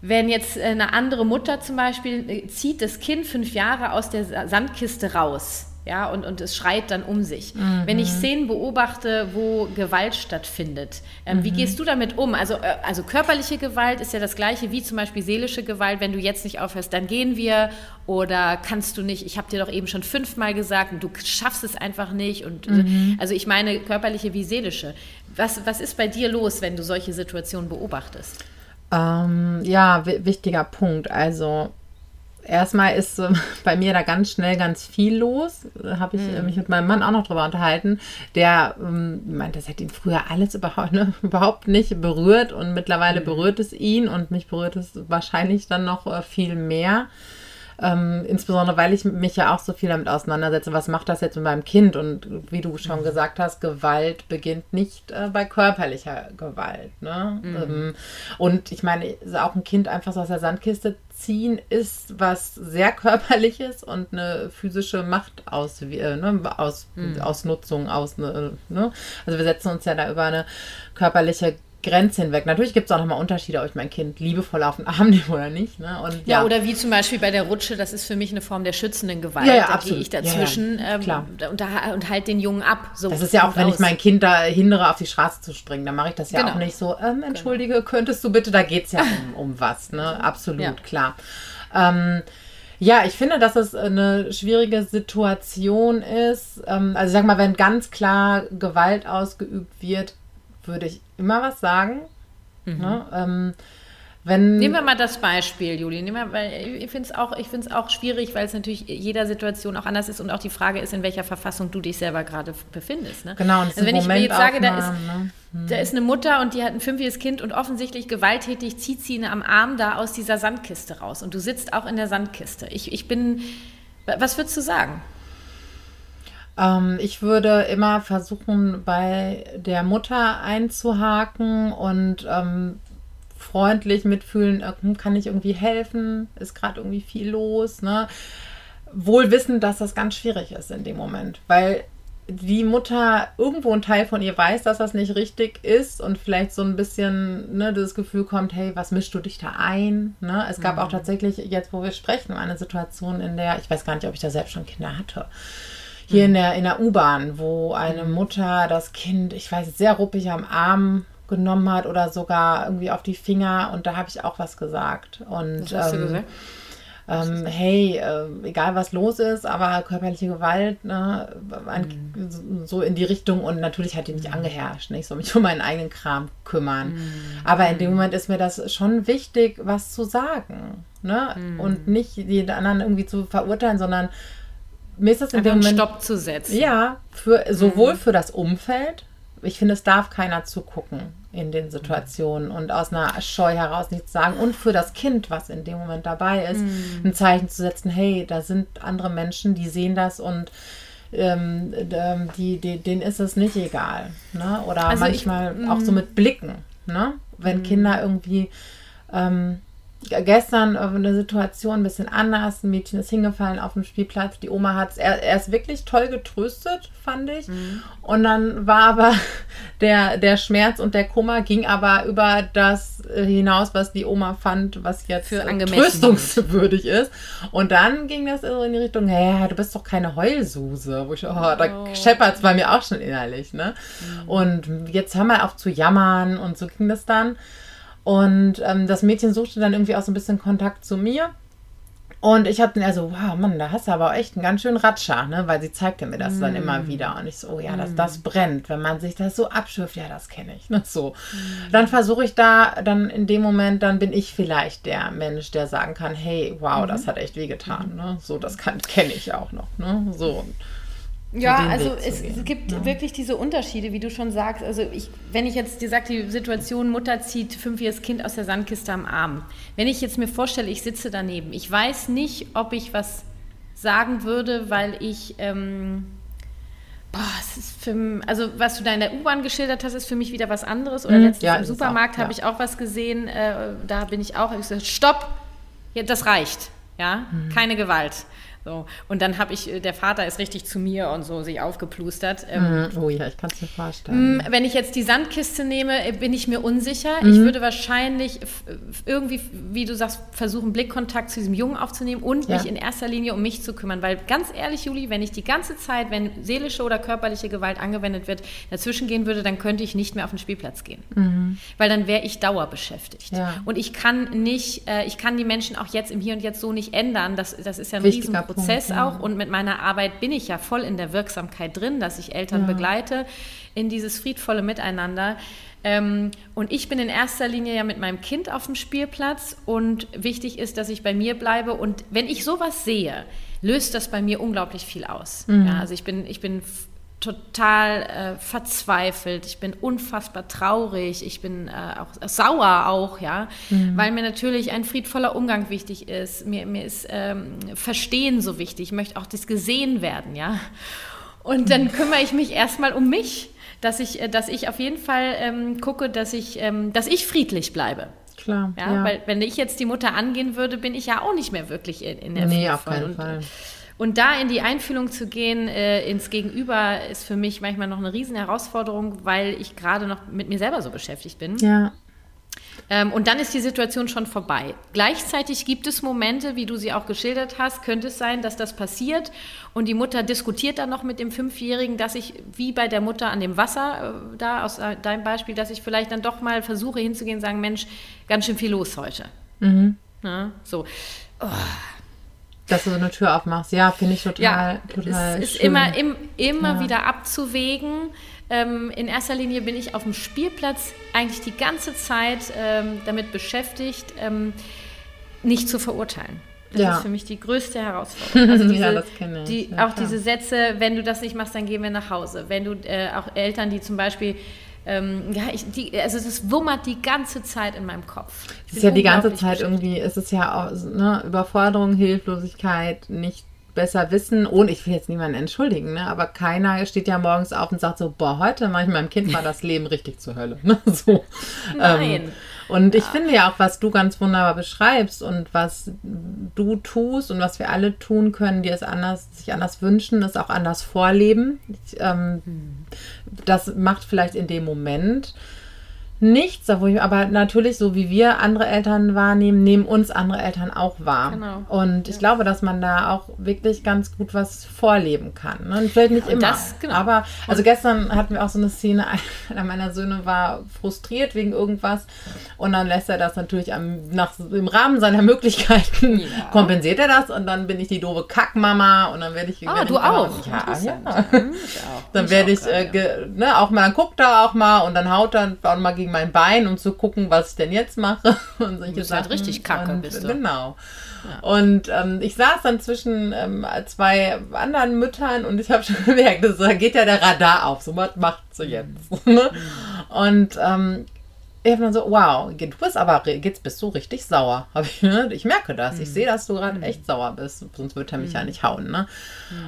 wenn jetzt eine andere Mutter zum Beispiel äh, zieht das Kind fünf Jahre aus der Sa- Sandkiste raus, ja, und, und es schreit dann um sich. Wenn ich Szenen beobachte, wo Gewalt stattfindet, ähm, wie gehst du damit um? Also, äh, also körperliche Gewalt ist ja das gleiche wie zum Beispiel seelische Gewalt. Wenn du jetzt nicht aufhörst, dann gehen wir. Oder kannst du nicht, ich habe dir doch eben schon fünfmal gesagt und du schaffst es einfach nicht. Und also ich meine körperliche wie seelische. Was, was ist bei dir los, wenn du solche Situationen beobachtest? Ähm, ja, wi- wichtiger Punkt. Also erstmal ist äh, bei mir da ganz schnell ganz viel los. Da habe ich äh, mich mit meinem Mann auch noch drüber unterhalten. Der ähm, meint, das hätte ihn früher alles überhaupt, ne, überhaupt nicht berührt und mittlerweile berührt es ihn und mich berührt es wahrscheinlich dann noch äh, viel mehr. Ähm, insbesondere, weil ich mich ja auch so viel damit auseinandersetze, was macht das jetzt mit meinem Kind? Und wie du schon gesagt hast, Gewalt beginnt nicht äh, bei körperlicher Gewalt. Ne? Ähm, und ich meine, auch ein Kind einfach so aus der Sandkiste ziehen ist was sehr körperliches und eine physische Macht aus, äh, ne, aus, Ausnutzung aus. Ne, ne? Also wir setzen uns ja da über eine körperliche Grenze hinweg. Natürlich gibt es auch nochmal Unterschiede, ob ich mein Kind liebevoll auf den Arm nehme oder nicht. Ne? Und, Ja, oder wie zum Beispiel bei der Rutsche, das ist für mich eine Form der schützenden Gewalt. Ja, ja, da gehe ich dazwischen Ja, ja, ähm, klar. und, da, und halt den Jungen ab. So Das ist ja auch, wenn ich aus. mein Kind da hindere, auf die Straße zu springen, dann mache ich das ja Genau. auch nicht so, ähm, entschuldige, könntest du bitte, da geht es ja um, um was, ne? Absolut, Ja. klar. Ähm, ja, ich finde, dass es eine schwierige Situation ist. Ähm, also sag mal, wenn ganz klar Gewalt ausgeübt wird, würde ich immer was sagen. Ne? Ähm, wenn, Nehmen wir mal das Beispiel, Juli. Nehmen wir, weil ich finde es auch, ich auch schwierig, weil es natürlich jeder Situation auch anders ist und auch die Frage ist, in welcher Verfassung du dich selber gerade befindest. Ne? Genau, und also wenn ich mir jetzt sage, da ist, ne? da ist eine Mutter und die hat ein fünfjähriges Kind und offensichtlich gewalttätig zieht sie ihn am Arm da aus dieser Sandkiste raus und du sitzt auch in der Sandkiste. Ich, ich bin, was würdest du sagen? Ähm, ich würde immer versuchen, bei der Mutter einzuhaken und ähm, freundlich mitfühlen, äh, hm, kann ich irgendwie helfen? Ist gerade irgendwie viel los? Ne? Wohl wissend, dass das ganz schwierig ist in dem Moment, weil die Mutter irgendwo ein Teil von ihr weiß, dass das nicht richtig ist und vielleicht so ein bisschen ne, das Gefühl kommt, hey, was mischst du dich da ein? Ne? Es gab auch tatsächlich, jetzt wo wir sprechen, eine Situation, in der, ich weiß gar nicht, ob ich da selbst schon Kinder hatte, hier in der, in der U-Bahn, wo eine Mutter das Kind, ich weiß, sehr ruppig am Arm genommen hat oder sogar irgendwie auf die Finger und da habe ich auch was gesagt. Und ähm, ähm, hey, äh, egal was los ist, aber körperliche Gewalt, ne, an, Mhm. so in die Richtung und natürlich hat die mich angeherrscht, ne? ich soll mich um meinen eigenen Kram kümmern. Mhm. Aber in dem Moment ist mir das schon wichtig, was zu sagen, ne, Mhm. und nicht die anderen irgendwie zu verurteilen, sondern mir ist das in dem einen Moment Stopp zu setzen. ja, für, sowohl für das Umfeld, ich finde, es darf keiner zugucken in den Situationen und aus einer Scheu heraus nichts sagen und für das Kind, was in dem Moment dabei ist, ein Zeichen zu setzen, hey, da sind andere Menschen, die sehen das und ähm, ähm, die, die, denen ist es nicht egal. Ne? Oder Also ich- manchmal auch so mit Blicken. Ne? wenn mhm. Kinder irgendwie ähm, gestern eine Situation ein bisschen anders. Ein Mädchen ist hingefallen auf dem Spielplatz. Die Oma hat es er, erst wirklich toll getröstet, fand ich. Mhm. Und dann war aber der, der Schmerz und der Kummer ging aber über das äh, hinaus, was die Oma fand, was jetzt Für tröstungswürdig ist. Und dann ging das in die Richtung, hey, du bist doch keine Heulsuse. Wo ich, oh, da oh. scheppert es bei mir auch schon innerlich. Ne? Mhm. Und jetzt haben wir auf zu jammern und so ging das dann. Und ähm, das Mädchen suchte dann irgendwie auch so ein bisschen Kontakt zu mir. Und ich habe dann eher so, wow, Mann, da hast du aber echt einen ganz schönen Ratscher, ne? Weil sie zeigte mir das mm. dann immer wieder. Und ich so, oh ja, das, das mm. brennt. Wenn man sich das so abschürft, ja, das kenne ich. Ne? So. Mm. Dann versuche ich da, dann in dem Moment, dann bin ich vielleicht der Mensch, der sagen kann, hey, wow, mhm. das hat echt wehgetan. Mhm. Ne? So, das kenne ich auch noch. Ne? So. Ja, also es, es, gibt ja. wirklich diese Unterschiede, wie du schon sagst. Also ich, wenn ich jetzt dir sage, die Situation, Mutter zieht fünfjähriges Kind aus der Sandkiste am Arm. Wenn ich jetzt mir vorstelle, ich sitze daneben, ich weiß nicht, ob ich was sagen würde, weil ich, ähm, boah, es ist für, also was du da in der U-Bahn geschildert hast, ist für mich wieder was anderes. Oder mhm, letztens ja, im Supermarkt habe ja. ich auch was gesehen, äh, da bin ich auch, ich gesagt, stopp, ja, das reicht, ja, mhm. keine Gewalt. So. Und dann habe ich, äh, der Vater ist richtig zu mir und so sich aufgeplustert. Ähm, mhm. oh ja, ich kann es mir vorstellen. Mm, wenn ich jetzt die Sandkiste nehme, äh, bin ich mir unsicher. Mhm. Ich würde wahrscheinlich irgendwie, wie du sagst, versuchen, Blickkontakt zu diesem Jungen aufzunehmen und ja. mich in erster Linie um mich zu kümmern. Weil ganz ehrlich, Juli, wenn ich die ganze Zeit, wenn seelische oder körperliche Gewalt angewendet wird, dazwischen gehen würde, dann könnte ich nicht mehr auf den Spielplatz gehen. Mhm. Weil dann wäre ich dauerbeschäftigt. Ja. Und ich kann nicht, äh, ich kann die Menschen auch jetzt im Hier und Jetzt so nicht ändern. Das, das ist ja ein Wichtiger riesen Prozess ja. auch und mit meiner Arbeit bin ich ja voll in der Wirksamkeit drin, dass ich Eltern ja. begleite in dieses friedvolle Miteinander. Ähm, und ich bin in erster Linie ja mit meinem Kind auf dem Spielplatz und wichtig ist, dass ich bei mir bleibe. Und wenn ich sowas sehe, löst das bei mir unglaublich viel aus. Mhm. Ja, also ich bin, ich bin total äh, verzweifelt, ich bin unfassbar traurig, ich bin äh, auch sauer auch, ja, mhm. weil mir natürlich ein friedvoller Umgang wichtig ist, mir, mir ist ähm, Verstehen so wichtig, ich möchte auch das gesehen werden, ja. Und dann kümmere ich mich erstmal um mich, dass ich, äh, dass ich auf jeden Fall ähm, gucke, dass ich, ähm, dass ich friedlich bleibe. Klar. Ja, ja, Weil wenn ich jetzt die Mutter angehen würde, bin ich ja auch nicht mehr wirklich in, in der Nee, auf keinen Fall. Und da in die Einfühlung zu gehen, äh, ins Gegenüber, ist für mich manchmal noch eine riesen Herausforderung, weil ich gerade noch mit mir selber so beschäftigt bin. Ja. Ähm, und dann ist die Situation schon vorbei. Gleichzeitig gibt es Momente, wie du sie auch geschildert hast, könnte es sein, dass das passiert und die Mutter diskutiert dann noch mit dem Fünfjährigen, dass ich, wie bei der Mutter an dem Wasser, äh, da aus äh, deinem Beispiel, dass ich vielleicht dann doch mal versuche hinzugehen und sagen, Mensch, ganz schön viel los heute. Mhm. Ja, so. Oh dass du so eine Tür aufmachst. Ja, finde ich total, ja, total Es ist schön. immer, im, immer ja. wieder abzuwägen. Ähm, in erster Linie bin ich auf dem Spielplatz eigentlich die ganze Zeit ähm, damit beschäftigt, ähm, nicht zu verurteilen. Das ja. ist für mich die größte Herausforderung. Also diese, ja, das kenne ich. Die, auch klar. diese Sätze, wenn du das nicht machst, dann gehen wir nach Hause. Wenn du äh, auch Eltern, die zum Beispiel ähm, ja, ich, die, also es wummert die ganze Zeit in meinem Kopf. Es ist ja die ganze Zeit irgendwie, es ist ja auch ne, Überforderung, Hilflosigkeit, nicht besser wissen, ohne ich will jetzt niemanden entschuldigen, ne, aber keiner steht ja morgens auf und sagt so, boah, heute mache ich meinem Kind mal das Leben richtig zur Hölle. Ne, so. Nein. Ähm, und ich finde ja auch, was du ganz wunderbar beschreibst und was du tust und was wir alle tun können, die es anders, sich anders wünschen, ist auch anders vorleben. Ich, ähm, hm. Das macht vielleicht in dem Moment nichts, aber natürlich, so wie wir andere Eltern wahrnehmen, nehmen uns andere Eltern auch wahr. Genau. Und ich ja. glaube, dass man da auch wirklich ganz gut was vorleben kann. Ne? Und vielleicht nicht immer. Das, genau. Aber, also gestern hatten wir auch so eine Szene, einer meiner Söhne war frustriert wegen irgendwas und dann lässt er das natürlich am, nach, im Rahmen seiner Möglichkeiten, ja. kompensiert er das und dann bin ich die doofe Kackmama und dann werde ich... Ah, du auch? Ja, ja. Dann werde ich, äh, ne, auch mal, dann guckt er auch mal und dann haut er auch mal gegen mein Bein, um zu gucken, was ich denn jetzt mache. Und solche du bist halt richtig kacke, und, bist du. Genau. Ja. Und ähm, ich saß dann zwischen ähm, zwei anderen Müttern und ich habe schon gemerkt, da geht ja der Radar auf. So, was macht sie jetzt? Mhm. und ähm, ich habe dann so, wow, du bist aber, jetzt bist du richtig sauer. Ich, ne? ich merke das. Ich sehe, dass du gerade Mhm. echt sauer bist. Sonst würde er mich ja nicht hauen. Ne?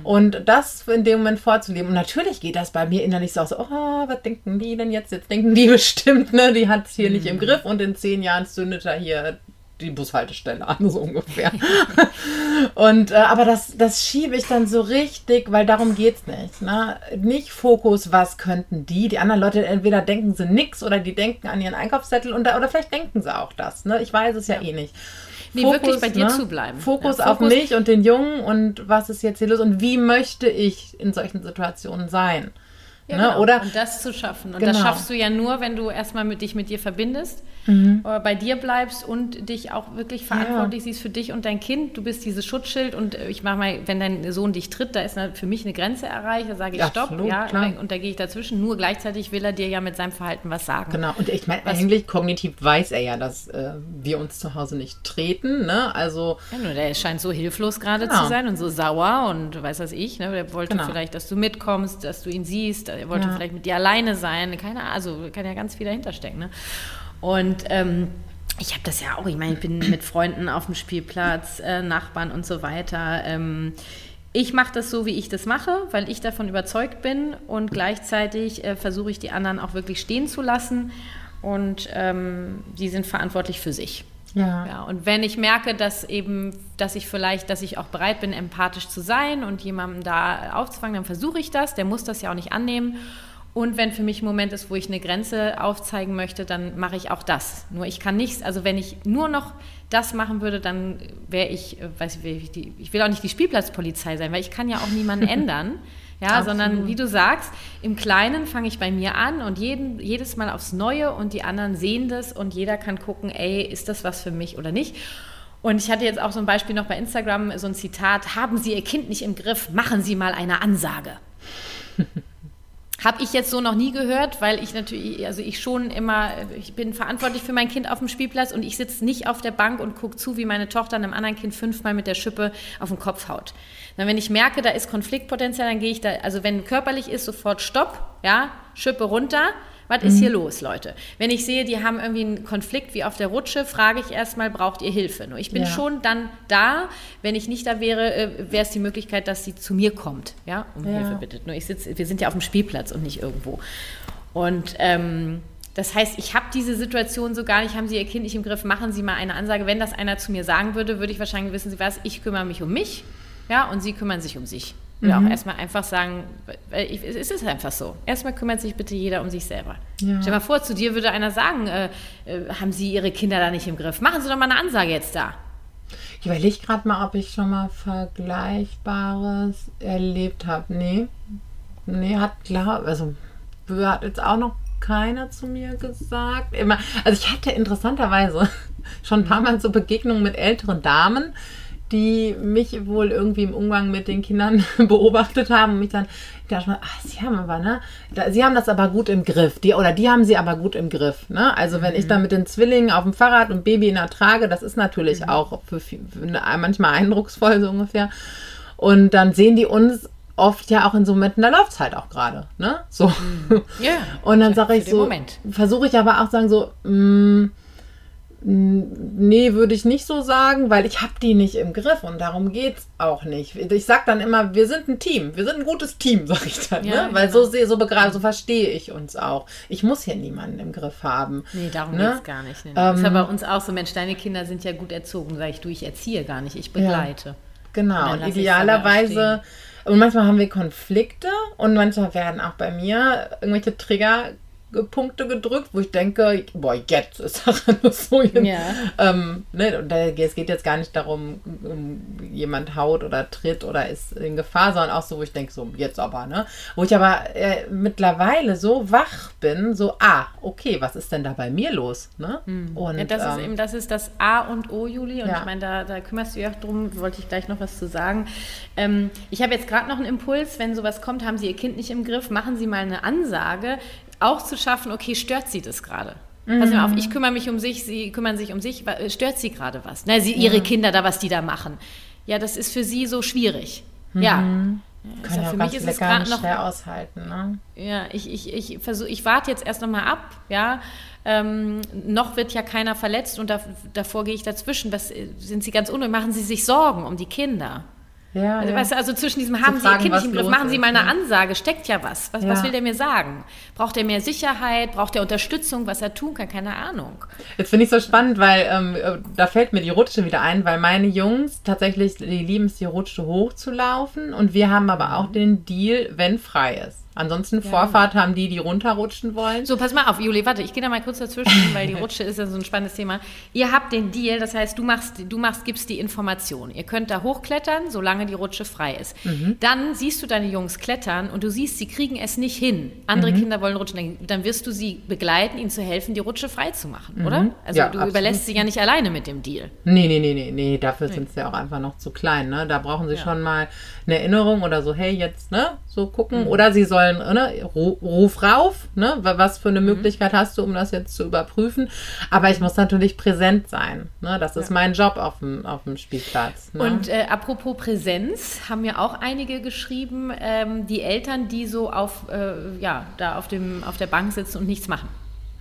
Und das in dem Moment vorzuleben. Und natürlich geht das bei mir innerlich so aus, oh, was denken die denn jetzt? Jetzt denken die bestimmt, ne? Die hat es hier nicht Mhm. im Griff und in zehn Jahren zündet er hier die Bushaltestelle an, so ungefähr. Und äh, aber das, das schiebe ich dann so richtig, weil darum geht's nicht. Ne? Nicht Fokus, was könnten die? Die anderen Leute entweder denken sie nix oder die denken an ihren Einkaufszettel und da, oder vielleicht denken sie auch das. Ne? Ich weiß es ja, eh nicht. Nee, wirklich bei dir zu bleiben. Fokus, Ja, auf Fokus- mich und den Jungen und was ist jetzt hier los und wie möchte ich in solchen Situationen sein? Ja, ne? genau. Oder und das zu schaffen. Und Genau. Das schaffst du ja nur, wenn du erstmal mit dich mit dir verbindest, äh, bei dir bleibst und dich auch wirklich verantwortlich siehst für dich und dein Kind. Du bist dieses Schutzschild und äh, ich mache mal, wenn dein Sohn dich tritt, da ist für mich eine Grenze erreicht, da sage ich Ja, Stopp, absolut, ja, klar. und da gehe ich dazwischen. Nur gleichzeitig will er dir ja mit seinem Verhalten was sagen. Genau, und ich meine, eigentlich kognitiv weiß er ja, dass äh, wir uns zu Hause nicht treten. Ne? Also Ja, nur der scheint so hilflos gerade Genau. zu sein und so sauer und weiß was ich. Ne? Der wollte Genau. vielleicht, dass du mitkommst, dass du ihn siehst. Er wollte Ja. vielleicht mit dir alleine sein. Keine Ahnung, also kann ja ganz viel dahinter stecken. Ne? Und ähm, ich habe das ja auch. Ich meine, ich bin mit Freunden auf dem Spielplatz, äh, Nachbarn und so weiter. Ähm, ich mache das so, wie ich das mache, weil ich davon überzeugt bin und gleichzeitig äh, versuche ich die anderen auch wirklich stehen zu lassen und ähm, die sind verantwortlich für sich. ja, Ja, und wenn ich merke, dass eben, dass ich vielleicht, dass ich auch bereit bin, empathisch zu sein und jemandem da aufzufangen, dann versuche ich das. Der muss das ja auch nicht annehmen. Und wenn für mich ein Moment ist, wo ich eine Grenze aufzeigen möchte, dann mache ich auch das. Nur ich kann nichts, also wenn ich nur noch das machen würde, dann wäre ich, äh, weiß ich, die, ich will auch nicht die Spielplatzpolizei sein, weil ich kann ja auch niemanden ändern. Ja, sondern Absolut. wie du sagst, im Kleinen fange ich bei mir an und jeden, jedes Mal aufs Neue und die anderen sehen das und jeder kann gucken, ey, ist das was für mich oder nicht? Und ich hatte jetzt auch so ein Beispiel noch bei Instagram, so ein Zitat, haben Sie Ihr Kind nicht im Griff, machen Sie mal eine Ansage. Habe ich jetzt so noch nie gehört, weil ich natürlich, also ich schon immer, ich bin verantwortlich für mein Kind auf dem Spielplatz und ich sitze nicht auf der Bank und gucke zu, wie meine Tochter einem anderen Kind fünfmal mit der Schippe auf den Kopf haut. Dann, wenn ich merke, da ist Konfliktpotenzial, dann gehe ich da, also wenn körperlich ist, sofort Stopp, ja, Schippe runter. Was ist hier los, Leute? Wenn ich sehe, die haben irgendwie einen Konflikt wie auf der Rutsche, frage ich erstmal, braucht ihr Hilfe? Nur ich bin Ja. schon dann da. Wenn ich nicht da wäre, äh, wäre es die Möglichkeit, dass sie zu mir kommt, ja, um Ja. Hilfe bittet. Nur ich sitze, wir sind ja auf dem Spielplatz und nicht irgendwo. Und ähm, das heißt, ich habe diese Situation so gar nicht, haben Sie Ihr Kind nicht im Griff, machen Sie mal eine Ansage. Wenn das einer zu mir sagen würde, würde ich wahrscheinlich, wissen Sie was, ich kümmere mich um mich, ja, und Sie kümmern sich um sich. Oder Mhm. auch erstmal einfach sagen, ich, es ist einfach so. Erstmal kümmert sich bitte jeder um sich selber. Ja. Stell mal vor, zu dir würde einer sagen, äh, äh, haben Sie Ihre Kinder da nicht im Griff? Machen Sie doch mal eine Ansage jetzt da. ich überlege gerade mal, ob ich schon mal Vergleichbares erlebt habe. Nee. Nee, hat klar, also hat jetzt auch noch keiner zu mir gesagt. Immer, also ich hatte interessanterweise schon ein paar Mal so Begegnungen mit älteren Damen, die mich wohl irgendwie im Umgang mit den Kindern beobachtet haben und mich dann ich dachte mal, ach, sie haben aber, ne? Da, sie haben das aber gut im Griff. Die, oder die haben sie aber gut im Griff. Ne? Also wenn ich dann mit den Zwillingen auf dem Fahrrad und Baby in der Trage, das ist natürlich auch für, für manchmal eindrucksvoll so ungefähr. Und dann sehen die uns oft ja auch in so Momenten, da läuft es halt auch gerade. Ne? So. Ja. Und dann sage ich so, Moment. versuche ich aber auch sagen so, mm, mm, nee, würde ich nicht so sagen, weil ich habe die nicht im Griff und darum geht's auch nicht. Ich sag dann immer, wir sind ein Team, wir sind ein gutes Team, sag ich dann, Ja, ne? weil genau. so sehe, so begreife, so verstehe ich uns auch. Ich muss hier niemanden im Griff haben. Nee, darum Ne? geht's gar nicht. Nee, nee. ist ja bei uns auch so, Mensch, deine Kinder sind ja gut erzogen. Sag ich, du, ich erziehe gar nicht, ich begleite. Genau, dann und auch idealerweise. Und manchmal haben wir Konflikte und manchmal werden auch bei mir irgendwelche Triggerpunkte gedrückt, wo ich denke, boah, jetzt ist das so. Jetzt, Ja. ähm, ne, und es geht jetzt gar nicht darum, um jemand haut oder tritt oder ist in Gefahr, sondern auch so, wo ich denke, so jetzt aber, ne? Wo ich aber äh, mittlerweile so wach bin, so, ah, okay, was ist denn da bei mir los? Ne? Und, Hm. Ja, das ist ähm, eben, das ist das A und O, Juli. Und Ja. ich meine, da, da kümmerst du dich auch drum, wollte ich gleich noch was zu sagen. Ähm, ich habe jetzt gerade noch einen Impuls, wenn sowas kommt, haben Sie Ihr Kind nicht im Griff, machen Sie mal eine Ansage, auch zu schaffen, okay, stört Sie das gerade? Passen Sie mal auf, ich kümmere mich um sich, Sie kümmern sich um sich, äh, stört Sie gerade was? Na, Sie, Ihre Kinder da, was die da machen. Ja, das ist für Sie so schwierig. Ja. Ja, kann ja ja für mich ist es gerade noch schwer aushalten, ne? ja, ich, ich, ich versuche, ich warte jetzt erst noch mal ab, ja. ähm, noch wird ja keiner verletzt und da, davor gehe ich dazwischen. Was, sind Sie ganz unruhig? Machen Sie sich Sorgen um die Kinder? Ja, also, ja. Weißt du, also zwischen diesem haben Sie Ihr Kind nicht im Griff, machen Sie mal eine Ansage, steckt ja was. Was, ja. was will der mir sagen? Braucht er mehr Sicherheit? Braucht er Unterstützung, was er tun kann? Keine Ahnung. Jetzt finde ich so spannend, weil ähm, da fällt mir die Rutsche wieder ein, weil meine Jungs tatsächlich, die lieben es, die Rutsche hochzulaufen und wir haben aber auch den Deal, wenn frei ist. Ansonsten ja. Vorfahrt haben die, die runterrutschen wollen. So, pass mal auf, Juli, warte, ich gehe da mal kurz dazwischen, weil die Rutsche ist ja so ein spannendes Thema. Ihr habt den Deal, das heißt, du machst, du machst, gibst die Information. Ihr könnt da hochklettern, solange die Rutsche frei ist. Mhm. Dann siehst du deine Jungs klettern und du siehst, sie kriegen es nicht hin. Andere mhm. Kinder wollen rutschen, dann wirst du sie begleiten, ihnen zu helfen, die Rutsche frei zu machen, mhm. oder? Also ja, du absolut. überlässt sie ja nicht alleine mit dem Deal. Nee, nee, nee, nee, nee, dafür nee. sind sie ja auch einfach noch zu klein, ne? Da brauchen sie ja. schon mal eine Erinnerung oder so, hey, jetzt, ne, so gucken. Mhm. Oder sie sollen, ne, ruf rauf, ne, was für eine mhm. Möglichkeit hast du, um das jetzt zu überprüfen. Aber ich muss natürlich präsent sein, ne, das ist ja. mein Job auf dem, auf dem Spielplatz. Ne? Und äh, apropos Präsenz, haben mir auch einige geschrieben, ähm, die Eltern, die so auf, äh, ja, da auf, dem, auf der Bank sitzen und nichts machen.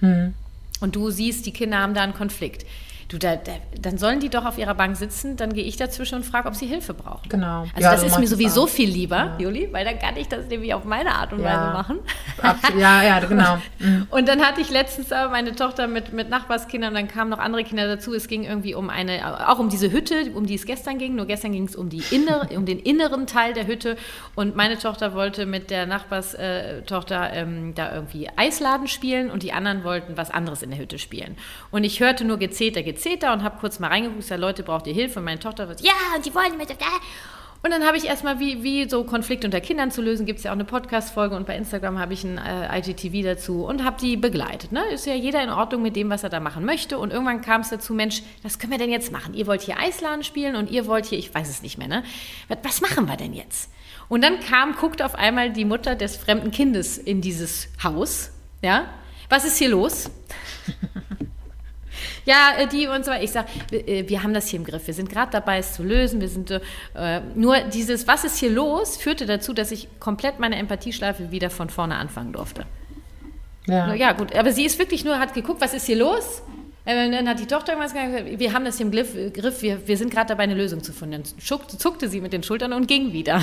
Mhm. Und du siehst, die Kinder haben da einen Konflikt. Du, da, da, dann sollen die doch auf ihrer Bank sitzen, dann gehe ich dazwischen und frage, ob sie Hilfe brauchen. Genau. Also ja, das ist mir sowieso viel lieber, ja. Juli, weil dann kann ich das nämlich auf meine Art und ja. Weise machen. Absolut. Ja, ja, genau. Mhm. Und dann hatte ich letztens aber meine Tochter mit, mit Nachbarskindern und dann kamen noch andere Kinder dazu. Es ging irgendwie um eine, auch um diese Hütte, um die es gestern ging. Nur gestern ging es um, die innere, um den inneren Teil der Hütte. Und meine Tochter wollte mit der Nachbarstochter ähm, da irgendwie Eisladen spielen und die anderen wollten was anderes in der Hütte spielen. Und ich hörte nur Gezeter, Gezeter Zeter und habe kurz mal reingeguckt, gesagt, Leute, braucht ihr Hilfe? Und meine Tochter wird, ja, und die wollen mit. Und dann habe ich erstmal, wie, wie so Konflikte unter Kindern zu lösen, gibt es ja auch eine Podcast-Folge und bei Instagram habe ich ein äh, IGTV dazu und habe die begleitet. Ne? Ist ja jeder in Ordnung mit dem, was er da machen möchte. Und irgendwann kam es dazu, Mensch, was können wir denn jetzt machen? Ihr wollt hier Eisladen spielen und ihr wollt hier, ich weiß es nicht mehr, ne? Was machen wir denn jetzt? Und dann kam, guckt auf einmal die Mutter des fremden Kindes in dieses Haus. Ja? Was ist hier los? Ja, äh, die und so weiter. Ich sage, äh, wir haben das hier im Griff. Wir sind gerade dabei, es zu lösen. Wir sind äh, nur dieses, was ist hier los, führte dazu, dass ich komplett meine Empathieschleife wieder von vorne anfangen durfte. Ja. ja, gut. Aber sie ist wirklich nur, hat geguckt, was ist hier los? Äh, dann hat die Tochter irgendwas gesagt, wir haben das hier im Griff, wir, wir sind gerade dabei, eine Lösung zu finden. Dann zuckte sie mit den Schultern und ging wieder.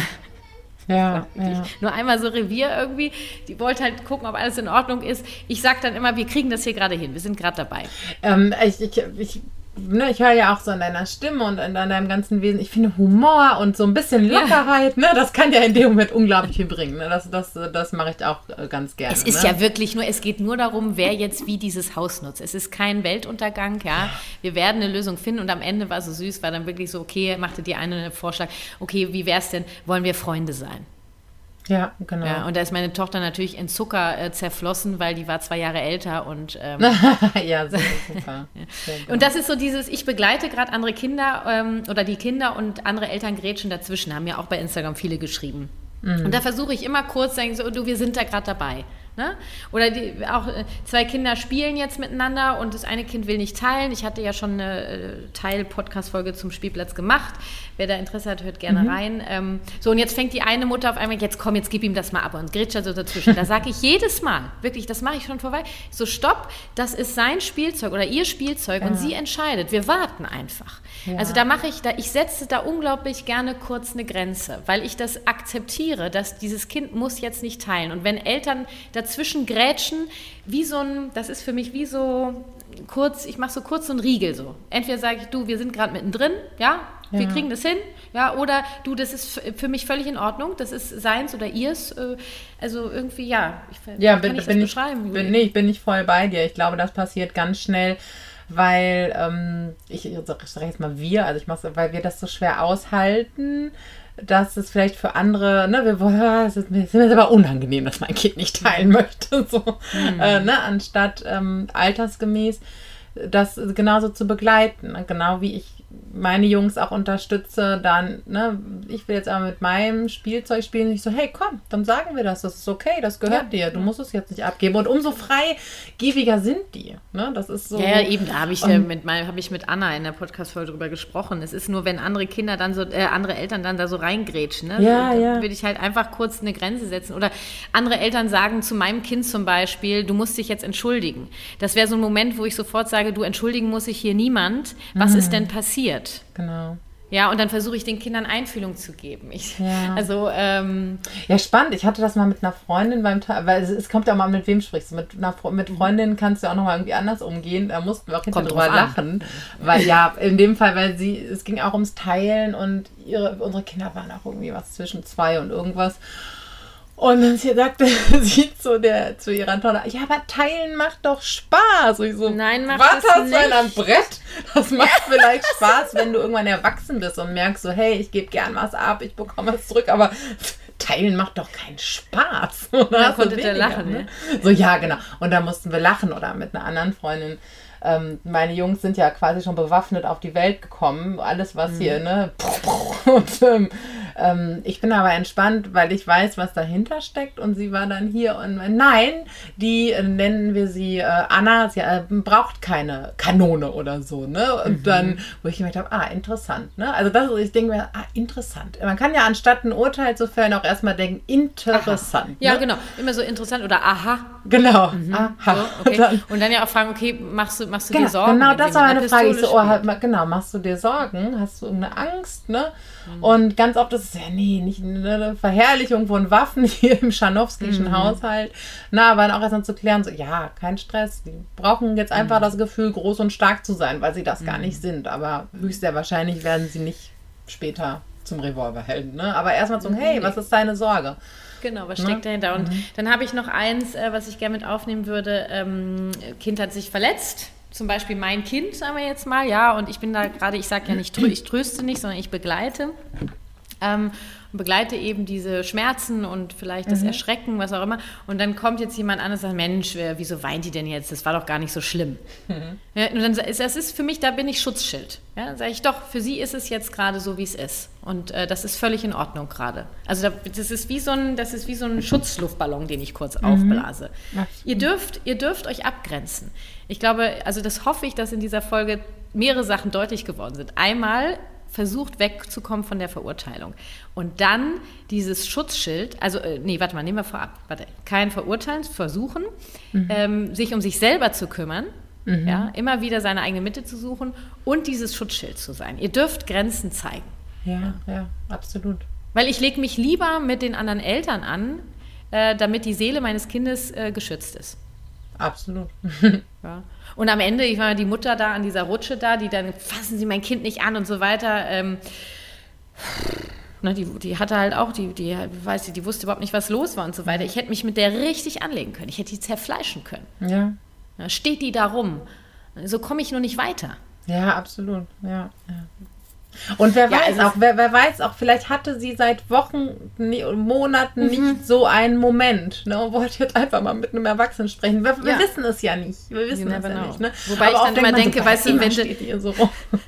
Ja, ja. Nur einmal so Revier irgendwie. Die wollte halt gucken, ob alles in Ordnung ist. Ich sage dann immer, wir kriegen das hier gerade hin. Wir sind gerade dabei. Ähm, ich, ich, ich ne, ich höre ja auch so in deiner Stimme und in deinem ganzen Wesen, ich finde Humor und so ein bisschen Lockerheit, ja. ne, das kann ja in dem Moment unglaublich viel bringen. Ne? Das, das, das mache ich auch äh, ganz gerne. Es ist ne? ja wirklich nur, es geht nur darum, wer jetzt wie dieses Haus nutzt. Es ist kein Weltuntergang, ja. Wir werden eine Lösung finden und am Ende war so süß, war dann wirklich so, okay, machte die eine einen Vorschlag, okay, wie wäre es denn, wollen wir Freunde sein? Ja, genau. Ja, und da ist meine Tochter natürlich in Zucker äh, zerflossen, weil die war zwei Jahre älter und ähm, ja, super. super. und das ist so dieses, ich begleite gerade andere Kinder ähm, oder die Kinder und andere Eltern grätschen dazwischen, haben ja auch bei Instagram viele geschrieben. Mhm. Und da versuche ich immer kurz sagen, so, du, wir sind da gerade dabei. Ne? Oder die, auch äh, zwei Kinder spielen jetzt miteinander und das eine Kind will nicht teilen. Ich hatte ja schon eine äh, Teil-Podcast-Folge zum Spielplatz gemacht. Wer da Interesse hat, hört gerne mhm. rein. Ähm, so, und jetzt fängt die eine Mutter auf einmal, jetzt komm, jetzt gib ihm das mal ab und grätscht so dazwischen. Da sage ich jedes Mal, wirklich, das mache ich schon vorbei, so stopp, das ist sein Spielzeug oder ihr Spielzeug ja. und sie entscheidet. Wir warten einfach. Ja. Also da mache ich, da, ich setze da unglaublich gerne kurz eine Grenze, weil ich das akzeptiere, dass dieses Kind muss jetzt nicht teilen. Und wenn Eltern dazwischen grätschen, wie so ein, das ist für mich wie so kurz, ich mache so kurz so einen Riegel so. Entweder sage ich, du, wir sind gerade mittendrin, ja, wir kriegen das hin, ja, oder du, das ist für mich völlig in Ordnung, das ist seins oder ihrs, äh, also irgendwie, ja, ich, ja, kann bin, ich das bin beschreiben? Ich, bin, nee, ich bin nicht voll bei dir, ich glaube, das passiert ganz schnell, weil ähm, ich, ich sage jetzt mal wir, also ich mache weil wir das so schwer aushalten, dass es vielleicht für andere, ne, wir wollen, es ist mir, mir aber unangenehm, dass mein Kind nicht teilen möchte, so, mhm. äh, ne, anstatt ähm, altersgemäß das genauso zu begleiten, genau wie ich meine Jungs auch unterstütze, dann, ne, ich will jetzt aber mit meinem Spielzeug spielen. Ich so, hey, komm, dann sagen wir das. Das ist okay, das gehört ja. dir. Du musst es jetzt nicht abgeben. Und umso freigebiger sind die. Ne? Das ist so. Ja, eben, da habe ich, äh, mit, hab ich mit Anna in der Podcast-Folge drüber gesprochen. Es ist nur, wenn andere Kinder dann so, äh, andere Eltern dann da so reingrätschen. Ne? Ja, ja. Würde ich halt einfach kurz eine Grenze setzen. Oder andere Eltern sagen zu meinem Kind zum Beispiel, du musst dich jetzt entschuldigen. Das wäre so ein Moment, wo ich sofort sage, du entschuldigen muss sich hier niemand. Was mhm. ist denn passiert? Genau. Ja, und dann versuche ich den Kindern Einfühlung zu geben. Ich, ja. Also, ähm, ja, spannend. Ich hatte das mal mit einer Freundin beim Tag, weil es, es, kommt ja mal, mit wem sprichst du. Mit, einer, mit Freundinnen kannst du auch nochmal irgendwie anders umgehen. Da mussten wir auch hinterher drüber lachen. Weil ja, in dem Fall, weil sie, es ging auch ums Teilen und ihre, unsere Kinder waren auch irgendwie was zwischen zwei und irgendwas. Und dann sagte sie zu, der, zu ihrer Tochter, ja, aber teilen macht doch Spaß. Und ich so, Nein, macht was das hast nicht. du am Brett? Das macht vielleicht Spaß, wenn du irgendwann erwachsen bist und merkst so, hey, ich gebe gern was ab, ich bekomme was zurück, aber teilen macht doch keinen Spaß. Und da konntet ihr lachen, ne? So, ja, genau. Und da mussten wir lachen oder mit einer anderen Freundin ähm, meine Jungs sind ja quasi schon bewaffnet auf die Welt gekommen. Alles, was mhm. hier, ne? Und ähm, ähm, ich bin aber entspannt, weil ich weiß, was dahinter steckt. Und sie war dann hier und nein, die äh, nennen wir sie äh, Anna, sie äh, braucht keine Kanone oder so, ne? Und mhm. dann, wo ich gemerkt habe, ah, interessant, ne? Also das, ich denke mir, ah, interessant. Man kann ja anstatt ein Urteil zu fällen auch erstmal denken, interessant. Ne? Ja, genau. Immer so interessant oder aha. Genau. Mhm. Aha. So, okay. und, dann, und, dann, ja auch fragen, okay, machst du, machst du genau, dir Sorgen? Genau, das war meine Frage. Ich so, oh, halt, genau, machst du dir Sorgen? Hast du irgendeine Angst, ne? Mhm. Und ganz oft ist es ja, nee, nicht eine Verherrlichung von Waffen hier im Scharnowskischen mhm. Haushalt. Na, aber dann auch erstmal zu klären, so, ja, kein Stress. Die brauchen jetzt einfach mhm. das Gefühl, groß und stark zu sein, weil sie das gar nicht mhm. sind. Aber höchst sehr wahrscheinlich werden sie nicht später zum Revolverhelden. Ne? Aber erstmal so, hey, was ist deine Sorge? Genau, was steckt ne? dahinter? Und mhm. dann habe ich noch eins, äh, was ich gerne mit aufnehmen würde. Ähm, kind hat sich verletzt zum Beispiel mein Kind, sagen wir jetzt mal, ja, und ich bin da gerade, ich sage ja nicht, ich tröste nicht, sondern ich begleite. Ähm, und begleite eben diese Schmerzen und vielleicht das mhm. Erschrecken, was auch immer. Und dann kommt jetzt jemand an und sagt, Mensch, wieso weint die denn jetzt? Das war doch gar nicht so schlimm. Mhm. Ja, und dann ist das ist für mich, da bin ich Schutzschild. Ja, dann sage ich, doch, für sie ist es jetzt gerade so, wie es ist. Und äh, das ist völlig in Ordnung gerade. Also da, das, ist wie so ein, das ist wie so ein Schutzluftballon, den ich kurz mhm. aufblase. Ja. Ihr, dürft, ihr dürft euch abgrenzen. Ich glaube, also das hoffe ich, dass in dieser Folge mehrere Sachen deutlich geworden sind. Einmal versucht wegzukommen von der Verurteilung. Und dann dieses Schutzschild, also, äh, nee, warte mal, nehmen wir vorab, warte, kein Verurteilen, versuchen, mhm. ähm, sich um sich selber zu kümmern, mhm. ja, immer wieder seine eigene Mitte zu suchen und dieses Schutzschild zu sein. Ihr dürft Grenzen zeigen. Ja, ja, ja absolut. Weil ich lege mich lieber mit den anderen Eltern an, äh, damit die Seele meines Kindes äh, geschützt ist. Absolut. ja. Und am Ende, ich war die Mutter da an dieser Rutsche da, die dann, fassen Sie mein Kind nicht an und so weiter. Ähm, ne, die, die hatte halt auch, die, die, weiß ich, die wusste überhaupt nicht, was los war und so weiter. Ich hätte mich mit der richtig anlegen können. Ich hätte die zerfleischen können. Ja. ja steht die da rum. So komme ich nur nicht weiter. Ja, absolut. Ja, ja. Und wer ja, weiß auch, wer, wer weiß auch, vielleicht hatte sie seit Wochen, Monaten mhm. nicht so einen Moment. Ne, und wollte jetzt einfach mal mit einem Erwachsenen sprechen. Wir, wir wissen es ja nicht. Wir wissen es ja know. nicht. Ne? Wobei Aber ich dann immer denke, so, weißt du, wenn so rum.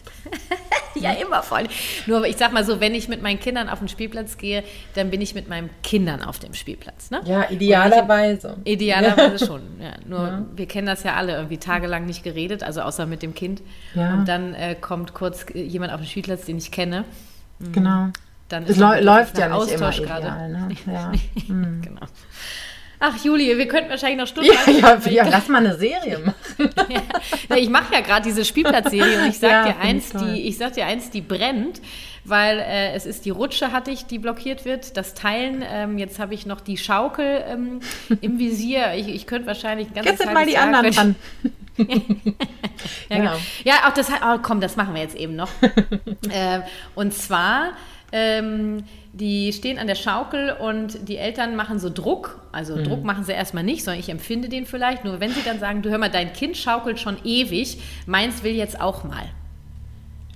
ja, immer voll. Nur ich sag mal so, wenn ich mit meinen Kindern auf den Spielplatz gehe, dann bin ich mit meinen Kindern auf dem Spielplatz. Ne? Ja, idealerweise. Ich, idealerweise schon. Ja, nur ja. wir kennen das ja alle, irgendwie tagelang nicht geredet, also außer mit dem Kind. Ja. Und dann äh, kommt kurz jemand auf den Spielplatz, den ich kenne. Mhm. Genau. Dann es läuft ja nicht Austausch immer ideal, ne? ja. mhm. genau. Ach, Julie, wir könnten wahrscheinlich noch Stunden. Ja, ja, ja, lass mal eine Serie machen. ja, ich mache ja gerade diese Spielplatzserie und ich sag ja, dir eins, die, ich sag dir eins, die brennt, weil äh, es ist die Rutsche hatte ich, die blockiert wird, das Teilen. Ähm, jetzt habe ich noch die Schaukel ähm, im Visier. Ich, ich könnte wahrscheinlich ganz. Jetzt mal die Jahr anderen an. ja, genau. ja, auch das. Oh, komm, das machen wir jetzt eben noch. äh, und zwar. Ähm, die stehen an der Schaukel und die Eltern machen so Druck. Also mhm. Druck machen sie erstmal nicht, sondern ich empfinde den vielleicht. Nur wenn sie dann sagen, du hör mal, dein Kind schaukelt schon ewig, meins will jetzt auch mal.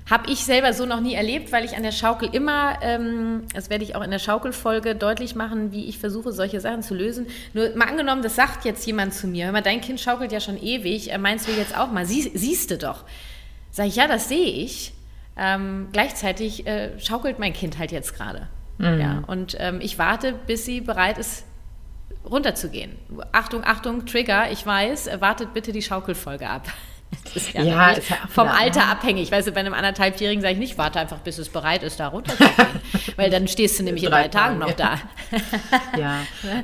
Habe ich selber so noch nie erlebt, weil ich an der Schaukel immer, ähm, das werde ich auch in der Schaukelfolge deutlich machen, wie ich versuche, solche Sachen zu lösen. Nur mal angenommen, das sagt jetzt jemand zu mir, hör mal, dein Kind schaukelt ja schon ewig, meins will jetzt auch mal, Sie, siehst du doch. Sag ich, ja, das sehe ich. Ähm, gleichzeitig äh, schaukelt mein Kind halt jetzt gerade. Mhm. Ja, und ähm, ich warte, bis sie bereit ist, runterzugehen. Achtung, Achtung, Trigger, ich weiß, wartet bitte die Schaukelfolge ab. Das ist ja, ja, ist ja vom Alter ne? abhängig. Weißt du, bei einem anderthalbjährigen sage ich nicht, warte einfach, bis es bereit ist, da runterzugehen. Weil dann stehst du nämlich in drei Tagen noch da. ja,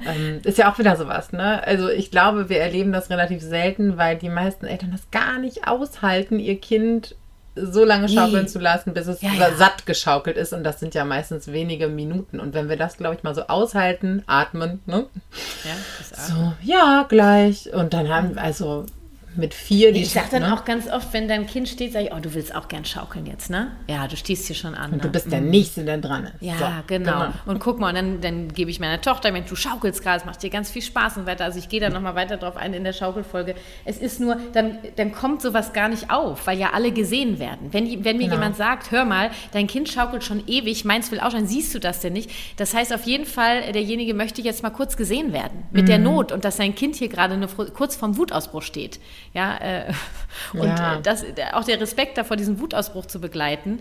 ähm, ist ja auch wieder sowas. Ne? Also ich glaube, wir erleben das relativ selten, weil die meisten Eltern das gar nicht aushalten, ihr Kind so lange schaukeln nee. zu lassen, bis es ja, ja. satt geschaukelt ist. Und das sind ja meistens wenige Minuten. Und wenn wir das, glaube ich, mal so aushalten, atmen, ne? Ja, das atmen. So, ja, gleich. Und dann haben, also mit vier. Die ich sage dann ne? auch ganz oft, wenn dein Kind steht, sage ich, oh, du willst auch gern schaukeln jetzt, ne? Ja, du stehst hier schon an. Und ne? du bist der mhm. Nächste, der dran ist. Ja, so, genau. genau. Und guck mal, und dann, dann gebe ich meiner Tochter, wenn du schaukelst gerade, es macht dir ganz viel Spaß und weiter. Also ich gehe da nochmal weiter drauf ein in der Schaukelfolge. Es ist nur, dann, dann kommt sowas gar nicht auf, weil ja alle gesehen werden. Wenn, wenn mir genau. jemand sagt, hör mal, dein Kind schaukelt schon ewig, meins will auch schon, siehst du das denn nicht? Das heißt auf jeden Fall, derjenige möchte jetzt mal kurz gesehen werden mit mhm. der Not und dass sein Kind hier gerade kurz vorm Wutausbruch steht. Ja, äh, und ja. das, auch der Respekt davor, diesen Wutausbruch zu begleiten.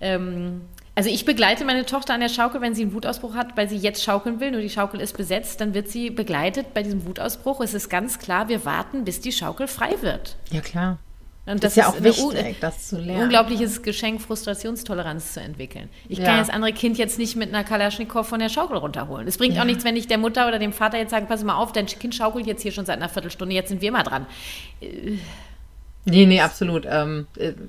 Ähm, also ich begleite meine Tochter an der Schaukel, wenn sie einen Wutausbruch hat, weil sie jetzt schaukeln will, nur die Schaukel ist besetzt, dann wird sie begleitet bei diesem Wutausbruch. Es ist ganz klar, wir warten, bis die Schaukel frei wird. Ja, klar. Und das ist ja auch wichtig, das zu lernen. Unglaubliches Geschenk, Frustrationstoleranz zu entwickeln. Ich ja. kann das andere Kind jetzt nicht mit einer Kalaschnikow von der Schaukel runterholen. Es bringt ja. auch nichts, wenn ich der Mutter oder dem Vater jetzt sage, pass mal auf, dein Kind schaukelt jetzt hier schon seit einer Viertelstunde, jetzt sind wir mal dran. Äh, Nee, nee, absolut. Ähm,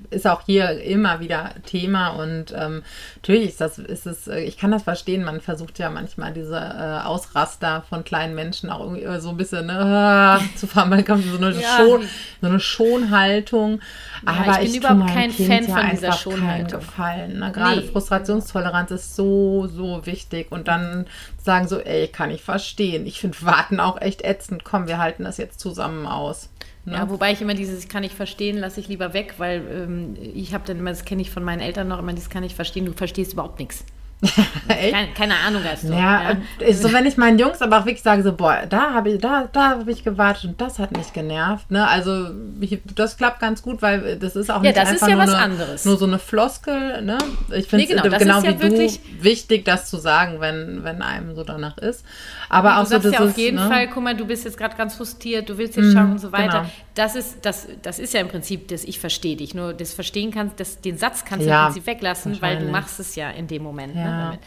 ist auch hier immer wieder Thema und ähm, natürlich ist das, ist es, äh, ich kann das verstehen, man versucht ja manchmal diese äh, Ausraster von kleinen Menschen auch irgendwie so ein bisschen ne, zu fahren, man kommt so eine, ja. Schon, so eine Schonhaltung. Ja, Aber ich bin ich überhaupt kein kind Fan von dieser Schonhaltung. Gefallen, ne? Gerade nee. Frustrationstoleranz ist so, so wichtig und dann sagen so, ey, kann ich verstehen. Ich finde Warten auch echt ätzend. Komm, wir halten das jetzt zusammen aus. Ne? Ja, wobei ich immer dieses, ich kann nicht verstehen, lasse ich lieber weg, weil ähm, ich habe dann immer, das kenne ich von meinen Eltern noch, immer das kann ich verstehen, du verstehst überhaupt nichts. keine, keine, Ahnung hast du. Ja, ja. so wenn ich meinen Jungs aber auch wirklich sage, so, boah, da habe ich, da, da habe ich gewartet und das hat mich genervt. Ne? Also ich, das klappt ganz gut, weil das ist auch ja, nicht das einfach ist ja nur, eine, anderes. nur so eine Floskel. Ne? Ich finde es nee, genau, genau wie ja du wichtig, das zu sagen, wenn, wenn einem so danach ist. Aber auch du sagst so, ja auf jeden ne? Fall, guck mal, du bist jetzt gerade ganz frustriert, du willst jetzt schauen mm, und so weiter. Genau. Das ist, das, das ist ja im Prinzip das Ich verstehe dich. Nur das Verstehen kannst, das, den Satz kannst du ja, im Prinzip weglassen, weil du machst es ja in dem Moment. Ne, ja. Ne.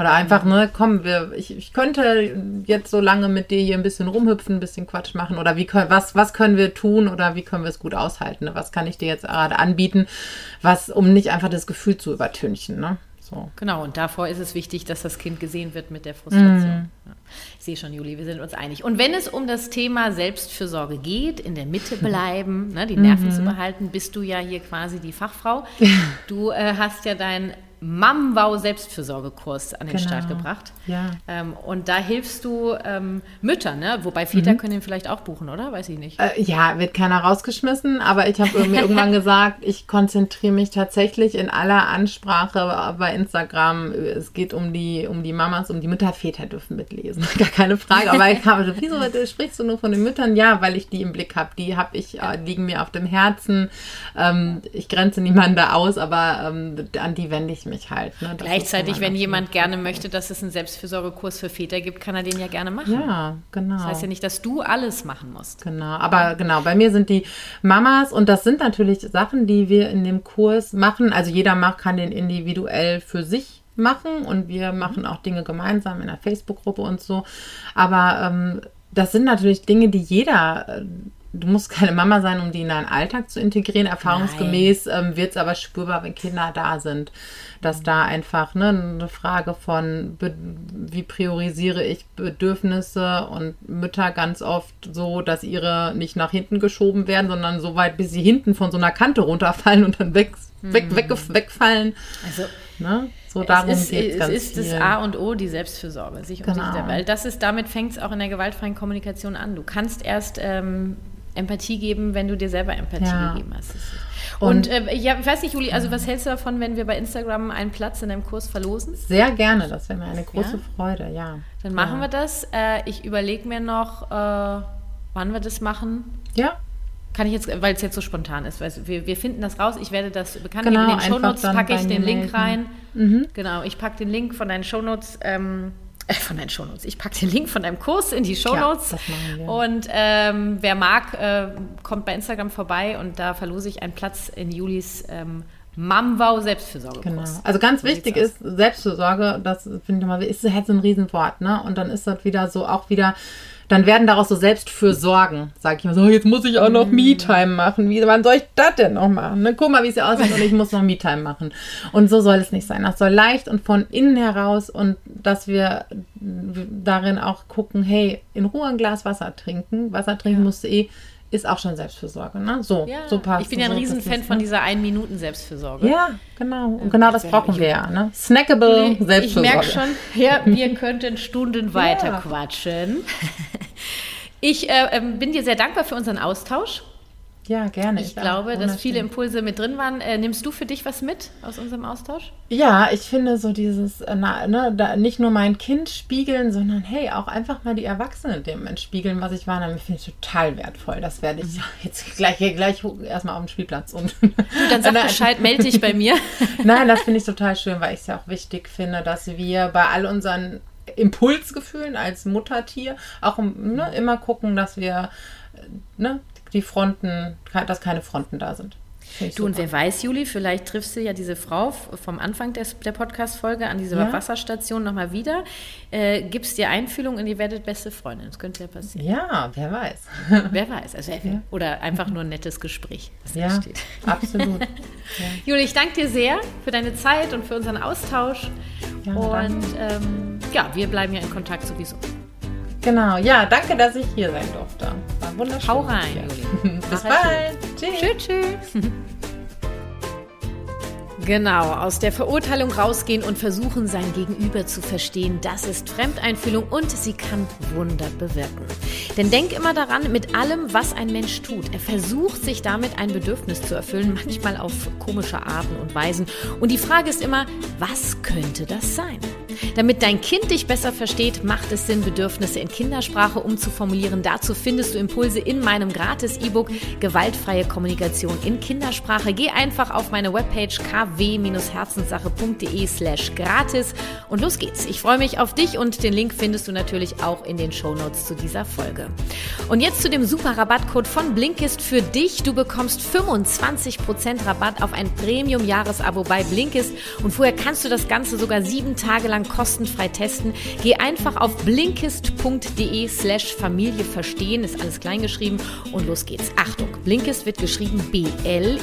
Oder einfach, ne, komm, wir, ich, ich könnte jetzt so lange mit dir hier ein bisschen rumhüpfen, ein bisschen Quatsch machen. Oder wie können, was, was können wir tun oder wie können wir es gut aushalten? Ne? Was kann ich dir jetzt gerade anbieten, was, um nicht einfach das Gefühl zu übertünchen, ne? So. Genau, und davor ist es wichtig, dass das Kind gesehen wird mit der Frustration. Mm. Ja. Ich sehe schon, Juli, wir sind uns einig. Und wenn es um das Thema Selbstfürsorge geht, in der Mitte bleiben, ne, die Nerven mm -hmm. zu behalten, bist du ja hier quasi die Fachfrau. Du äh, hast ja dein Mamwau Selbstfürsorgekurs an den genau. Start gebracht. Ja. Ähm, und da hilfst du ähm, Müttern, ne? Wobei Väter mhm. können ihn vielleicht auch buchen, oder? Weiß ich nicht. Äh, ja, wird keiner rausgeschmissen, aber ich habe mir irgendwann gesagt, ich konzentriere mich tatsächlich in aller Ansprache bei Instagram. Es geht um die, um die Mamas, um die Mütter. Väter dürfen mitlesen, gar keine Frage. Aber ich habe, wieso sprichst du nur von den Müttern? Ja, weil ich die im Blick habe. Die habe ich, äh, liegen mir auf dem Herzen. Ähm, ich grenze niemanden da aus, aber ähm, an die wende ich mich mich halt. Ne? Gleichzeitig, wenn jemand gerne möchte, dass es einen Selbstfürsorgekurs für Väter gibt, kann er den ja gerne machen. Ja, genau. Das heißt ja nicht, dass du alles machen musst. Genau, aber genau, bei mir sind die Mamas und das sind natürlich Sachen, die wir in dem Kurs machen. Also jeder kann den individuell für sich machen und wir machen auch Dinge gemeinsam in der Facebook-Gruppe und so. Aber ähm, das sind natürlich Dinge, die jeder äh, du musst keine Mama sein, um die in deinen Alltag zu integrieren. Erfahrungsgemäß ähm, wird es aber spürbar, wenn Kinder da sind. Dass da einfach ne, eine Frage von, wie priorisiere ich Bedürfnisse und Mütter ganz oft so, dass ihre nicht nach hinten geschoben werden, sondern so weit, bis sie hinten von so einer Kante runterfallen und dann weg, weg, mhm. weg, wegfallen. Also Ne? So darum es ist, es ist das A und O, die Selbstfürsorge, sich genau. um sich Weil das ist, damit fängt es auch in der gewaltfreien Kommunikation an. Du kannst erst ähm, Empathie geben, wenn du dir selber Empathie ja. gegeben hast. Und, und äh, ja, ich weiß nicht, Juli, also was hältst du davon, wenn wir bei Instagram einen Platz in deinem Kurs verlosen? Sehr gerne, das wäre mir eine große ja? Freude, ja. Dann machen ja. wir das. Äh, ich überlege mir noch, äh, wann wir das machen. Ja. Kann ich jetzt, weil es jetzt so spontan ist. Weil wir, wir finden das raus. Ich werde das bekannt Genau, geben. In den Shownotes packe ich den mir Link melden. rein. Mhm. Genau, ich packe den Link von deinen Shownotes. Ähm, äh, von deinen Shownotes. Ich packe den Link von deinem Kurs in die Shownotes. wir. Und ähm, wer mag, äh, kommt bei Instagram vorbei und da verlose ich einen Platz in Julis ähm, Mamwau Selbstfürsorgekurs. Genau. Also ganz So wichtig ist Selbstfürsorge, das finde ich mal, ist halt so ein Riesenwort, ne? Und dann ist das wieder so auch wieder, dann werden daraus so Selbstfürsorgen, sag ich mal so, jetzt muss ich auch noch Me-Time machen. Wie, wann soll ich das denn noch machen? Ne? Guck mal, wie es hier aussieht und ich muss noch Me-Time machen. Und so soll es nicht sein. Das soll leicht und von innen heraus und dass wir darin auch gucken, hey, in Ruhe ein Glas Wasser trinken. Wasser trinken musst du eh, ist auch schon Selbstfürsorge, ne? So, Ja, so passt ich bin ja ein so, Riesenfan von ne? dieser ein Minuten Selbstfürsorge. Ja, genau. Und genau das brauchen ich- wir ja. Ne? Snackable Ich Selbstfürsorge. merke schon, ja, wir könnten Stunden weiter Ja. quatschen. Ich äh, ähm, bin dir sehr dankbar für unseren Austausch. Ja, gerne. Ich auch. glaube, dass viele Impulse mit drin waren. Äh, nimmst du für dich was mit aus unserem Austausch? Ja, ich finde so dieses, äh, na, ne, da nicht nur mein Kind spiegeln, sondern hey, auch einfach mal die Erwachsenen dem entspiegeln, was ich wahrnehme, finde ich total wertvoll. Das werde ich jetzt gleich, gleich erstmal auf den Spielplatz und. Du, dann sag Bescheid, melde dich bei mir. Nein, das finde ich total schön, weil ich es ja auch wichtig finde, dass wir bei all unseren Impulsgefühlen als Muttertier auch ne, immer gucken, dass wir äh, ne, die Fronten, dass keine Fronten da sind. Du, und wer weiß, Juli, vielleicht triffst du ja diese Frau vom Anfang des, der Podcast-Folge an dieser Ja. Wasserstation nochmal wieder, äh, gibst dir Einfühlung und ihr werdet beste Freundin. Das könnte ja passieren. Ja, wer weiß. Wer weiß. Also, wer- Oder einfach nur ein nettes Gespräch, was da Ja, steht. absolut. Juli, ich danke dir sehr für deine Zeit und für unseren Austausch. Ja, und ähm, ja, wir bleiben ja in Kontakt sowieso. Genau, ja, danke, dass ich hier sein durfte. War wunderschön. Hau rein. Juli. Bis bald. Tschüss. Tschüss, tschüss. Genau, aus der Verurteilung rausgehen und versuchen, sein Gegenüber zu verstehen, das ist Fremdeinfühlung und sie kann Wunder bewirken. Denn denk immer daran, mit allem, was ein Mensch tut, er versucht sich damit ein Bedürfnis zu erfüllen, manchmal auf komische Arten und Weisen. Und die Frage ist immer, was könnte das sein? Damit dein Kind dich besser versteht, macht es Sinn, Bedürfnisse in Kindersprache umzuformulieren. Dazu findest du Impulse in meinem Gratis-E-Book Gewaltfreie Kommunikation in Kindersprache. Geh einfach auf meine Webpage kw-herzenssache.de slash gratis und los geht's. Ich freue mich auf dich und den Link findest du natürlich auch in den Shownotes zu dieser Folge. Und jetzt zu dem super Rabattcode von Blinkist für dich. Du bekommst 25% Rabatt auf ein Premium-Jahresabo bei Blinkist und vorher kannst du das Ganze sogar sieben Tage lang kostenfrei testen. Geh einfach auf blinkist.de slash Familie verstehen, ist alles kleingeschrieben und los geht's. Achtung, Blinkist wird geschrieben B-L-I-N-K-I-S-T.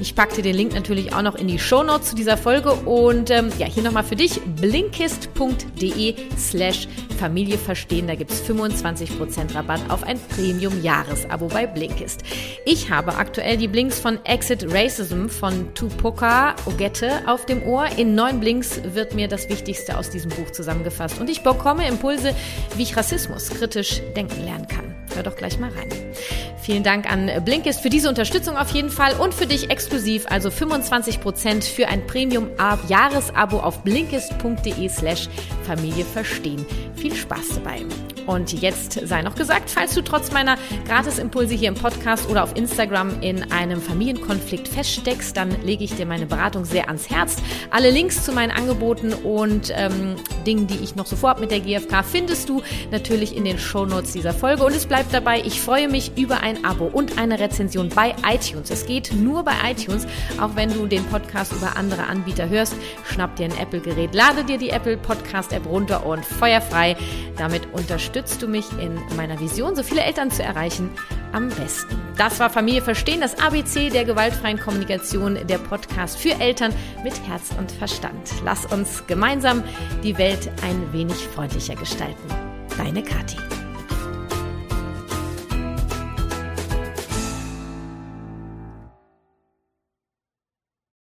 Ich packe dir den Link natürlich auch noch in die Shownotes zu dieser Folge und ähm, ja, hier nochmal für dich blinkist.de slash Familie verstehen. Da gibt's 25% Rabatt auf ein Premium-Jahresabo bei Blinkist. Ich habe aktuell die Blinks von Exit Racism von Tupoka Ogette auf dem Ohr. In neun Blinks wird mir das Wichtigste aus diesem Buch zusammengefasst und ich bekomme Impulse, wie ich Rassismus kritisch denken lernen kann. Hör doch gleich mal rein. Vielen Dank an Blinkist für diese Unterstützung auf jeden Fall und für dich exklusiv, also 25% für ein Premium-Jahresabo auf blinkist.de slash Familie verstehen. Viel Spaß dabei. Und jetzt sei noch gesagt, falls du trotz meiner Gratisimpulse hier im Podcast oder auf Instagram in einem Familienkonflikt feststeckst, dann lege ich dir meine Beratung sehr ans Herz. Alle Links zu meinen Angeboten und ähm, Dingen, die ich noch so vorhabe mit der GfK, findest du natürlich in den Shownotes dieser Folge. Und es bleibt dabei, ich freue mich über ein Abo und eine Rezension bei iTunes. Es geht nur bei iTunes, auch wenn du den Podcast über andere Anbieter hörst. Schnapp dir ein Apple-Gerät, lade dir die Apple Podcast-App runter und feuerfrei. Damit unterstützt du mich in meiner Vision, so viele Eltern zu erreichen, am besten. Das war Familie Verstehen, das ABC der gewaltfreien Kommunikation, der Podcast für Eltern mit Herz und Verstand. Lass uns gemeinsam die Welt ein wenig freundlicher gestalten. Deine Kathi.